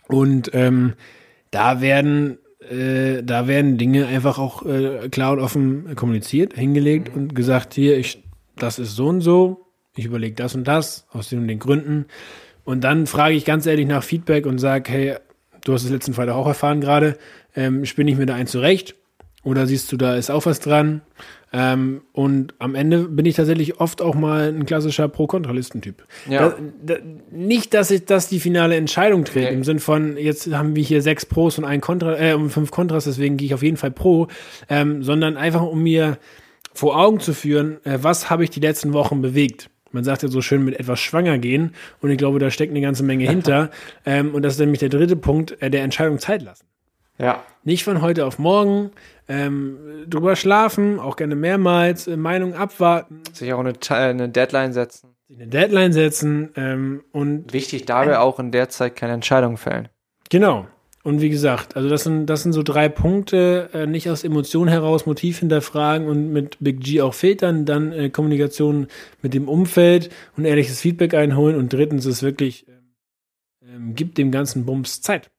Und ähm, da werden äh, da werden Dinge einfach auch äh, klar und offen kommuniziert, hingelegt und gesagt, hier, ich, das ist so und so, ich überlege das und das, aus den und den Gründen. Und dann frage ich ganz ehrlich nach Feedback und sage, hey, du hast es letzten Freitag auch erfahren gerade, ähm, spinne ich mir da ein zurecht? Oder siehst du, da ist auch was dran? Ähm, und am Ende bin ich tatsächlich oft auch mal ein klassischer Pro-Kontralistentyp. Ja. Da, da, nicht, dass ich das die finale Entscheidung trägt, Nee. im Sinn von, jetzt haben wir hier sechs Pros und ein Kontra, äh, und fünf Kontras, deswegen gehe ich auf jeden Fall Pro, ähm, sondern einfach, um mir vor Augen zu führen, äh, was habe ich die letzten Wochen bewegt. Man sagt ja so schön mit etwas schwanger gehen und ich glaube, da steckt eine ganze Menge hinter. [laughs] ähm, und das ist nämlich der dritte Punkt, äh, der Entscheidung Zeit lassen. Ja. Nicht von heute auf morgen, ähm, drüber schlafen, auch gerne mehrmals, äh, Meinung abwarten, Sich auch eine, eine Deadline setzen. sich eine Deadline setzen ähm, und Wichtig dabei auch in der Zeit keine Entscheidung fällen. Genau. Und wie gesagt, also das sind, das sind so drei Punkte, äh, nicht aus Emotionen heraus Motiv hinterfragen und mit Big G auch filtern, dann äh, Kommunikation mit dem Umfeld und ehrliches Feedback einholen und drittens ist wirklich, ähm, ähm, gibt dem ganzen Bums Zeit.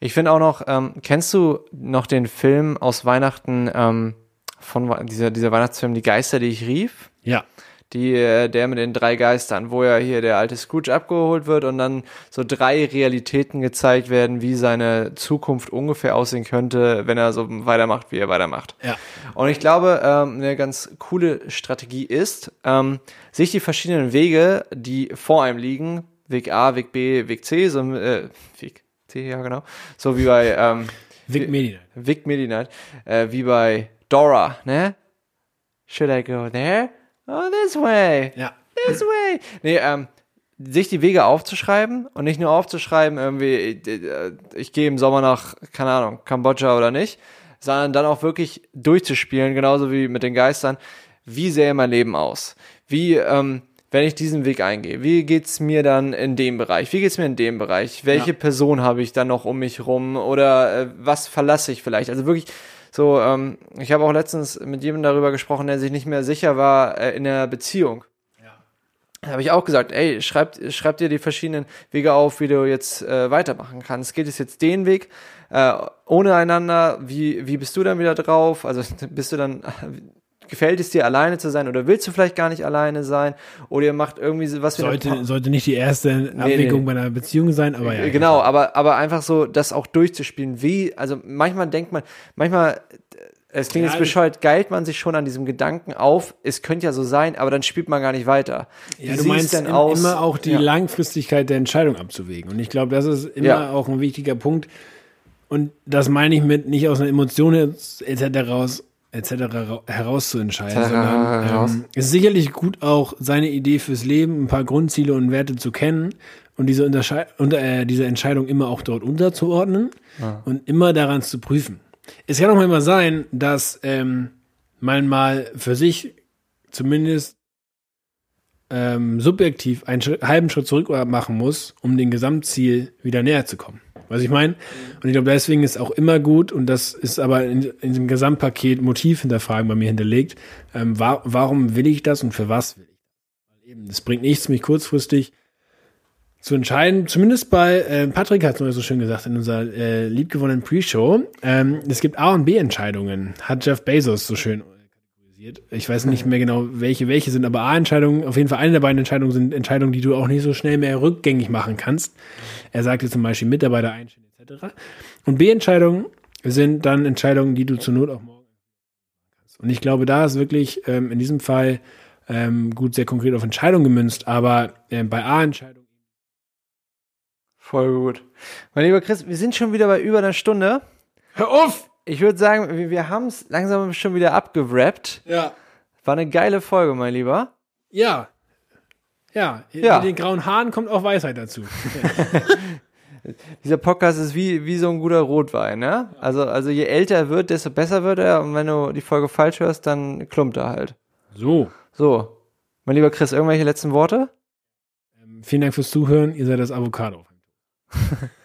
Ich finde auch noch, ähm, kennst du noch den Film aus Weihnachten, ähm, von dieser, dieser Weihnachtsfilm Die Geister, die ich rief? Ja. Die, äh, der mit den drei Geistern, wo ja hier der alte Scrooge abgeholt wird und dann so drei Realitäten gezeigt werden, wie seine Zukunft ungefähr aussehen könnte, wenn er so weitermacht, wie er weitermacht. Ja. Und ich glaube, ähm, eine ganz coole Strategie ist, ähm, sich die verschiedenen Wege, die vor einem liegen, Weg A, Weg B, Weg C, so äh, Weg C, ja genau, so wie bei ähm, Vic Medina. Vic Midnight, äh, wie bei Dora, ne? Should I go there? Oh, this way. Ja. This way. Nee, ähm, sich die Wege aufzuschreiben und nicht nur aufzuschreiben, irgendwie, äh, ich gehe im Sommer nach, keine Ahnung, Kambodscha oder nicht, sondern dann auch wirklich durchzuspielen, genauso wie mit den Geistern. Wie sähe mein Leben aus? Wie, ähm, wenn ich diesen Weg eingehe, wie geht's mir dann in dem Bereich? Wie geht's mir in dem Bereich? Welche Ja. Person habe ich dann noch um mich rum? Oder äh, was verlasse ich vielleicht? Also wirklich so, ähm, ich habe auch letztens mit jemandem darüber gesprochen, der sich nicht mehr sicher war äh, in der Beziehung. Da habe ich auch gesagt, ey, schreib, schreib dir die verschiedenen Wege auf, wie du jetzt äh, weitermachen kannst. Geht es jetzt den Weg äh, ohne einander? Wie, wie bist du dann wieder drauf? Also [laughs] bist du dann, gefällt es dir alleine zu sein oder willst du vielleicht gar nicht alleine sein? Oder ihr macht irgendwie was Sollte, sollte nicht die erste Abwägung bei einer Beziehung sein, aber ja. genau, aber, aber einfach so, das auch durchzuspielen. Wie, also manchmal denkt man, manchmal, es klingt Ja, jetzt bescheuert, geilt man sich schon an diesem Gedanken auf, es könnte ja so sein, aber dann spielt man gar nicht weiter. Ja, Wie du meinst denn im- aus? immer auch die Ja. Langfristigkeit der Entscheidung abzuwägen. Und ich glaube, das ist immer Ja. auch ein wichtiger Punkt. Und das meine ich mit nicht aus einer Emotion etc. raus etc. ra- herauszuentscheiden, sondern heraus. ähm, es ist sicherlich gut auch seine Idee fürs Leben, ein paar Grundziele und Werte zu kennen und diese, Unterschei und, äh, diese Entscheidung immer auch dort unterzuordnen und immer daran zu prüfen. Es kann auch immer sein, dass ähm, man mal für sich zumindest ähm, subjektiv einen Schritt, halben Schritt zurück machen muss, um dem Gesamtziel wieder näher zu kommen. Was ich meine? Und ich glaube, deswegen ist auch immer gut, und das ist aber in, in diesem Gesamtpaket Motiv hinterfragen bei mir hinterlegt. Ähm, wa warum will ich das und für was will ich das? Eben, es bringt nichts, mich kurzfristig zu entscheiden, zumindest bei äh, Patrick hat es mal so schön gesagt in unserer äh, liebgewonnenen Pre-Show. Ähm, es gibt A- und B-Entscheidungen, hat Jeff Bezos so schön kategorisiert. Ich weiß nicht mehr genau, welche welche sind, aber A-Entscheidungen, auf jeden Fall eine der beiden Entscheidungen sind Entscheidungen, die du auch nicht so schnell mehr rückgängig machen kannst. Er sagte zum Beispiel Mitarbeiter einstellen etc. Und B-Entscheidungen sind dann Entscheidungen, die du zur Not auch morgen kannst. Und ich glaube, da ist wirklich ähm, in diesem Fall ähm, gut sehr konkret auf Entscheidungen gemünzt, aber ähm, bei A-Entscheidungen Voll gut. Mein lieber Chris, wir sind schon wieder bei über einer Stunde. Hör auf! Ich würde sagen, wir, wir haben es langsam schon wieder abgewrappt. Ja. War eine geile Folge, mein Lieber. Ja. Ja. Ja. Mit den grauen Haaren kommt auch Weisheit dazu. [laughs] Dieser Podcast ist wie, wie so ein guter Rotwein, ne? Also, also je älter er wird, desto besser wird er. Und wenn du die Folge falsch hörst, dann klumpt er halt. So. So. Mein lieber Chris, irgendwelche letzten Worte? Ähm, vielen Dank fürs Zuhören. Ihr seid das Avocado. [laughs]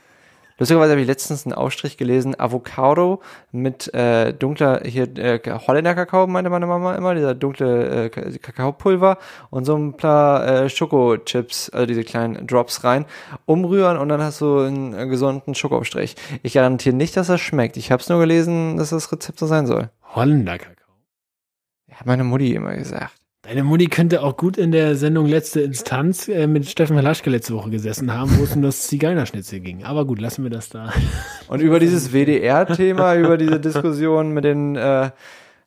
Lustigerweise habe ich letztens einen Aufstrich gelesen, Avocado mit äh, dunkler, hier äh, Holländer Kakao, meinte meine Mama immer, dieser dunkle äh, Ka- Kakaopulver und so ein paar äh, Schokochips, also diese kleinen Drops rein, umrühren und dann hast du einen äh, gesunden Schokoaufstrich. Ich garantiere nicht, dass das schmeckt. Ich habe es nur gelesen, dass das Rezept so sein soll. Holländer Kakao. Hat meine Mutti immer gesagt. Deine Mutti könnte auch gut in der Sendung Letzte Instanz äh, mit Steffen Halaschke letzte Woche gesessen haben, wo es um das Zigeunerschnitzel ging. Aber gut, lassen wir das da. [laughs] Und über dieses WDR-Thema, über diese Diskussion mit den, äh,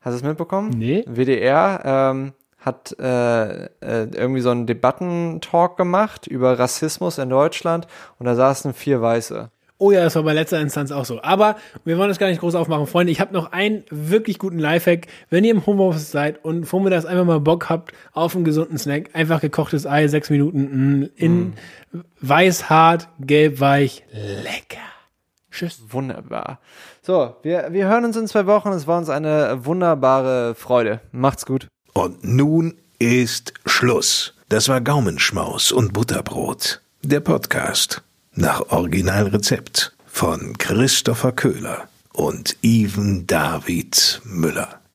hast du es mitbekommen? Nee. WDR ähm, hat äh, äh, irgendwie so einen Debattentalk gemacht über Rassismus in Deutschland und da saßen vier Weiße. Oh ja, das war bei letzter Instanz auch so. Aber wir wollen das gar nicht groß aufmachen, Freunde. Ich habe noch einen wirklich guten Lifehack. Wenn ihr im Homeoffice seid und vormittags einfach mal Bock habt auf einen gesunden Snack, einfach gekochtes Ei, sechs Minuten mh, in weiß, hart, gelb, weich, lecker. Tschüss. Wunderbar. So, wir, wir hören uns in zwei Wochen. Es war uns eine wunderbare Freude. Macht's gut. Und nun ist Schluss. Das war Gaumenschmaus und Butterbrot. Der Podcast nach Originalrezept von Christopher Köhler und Even David Müller.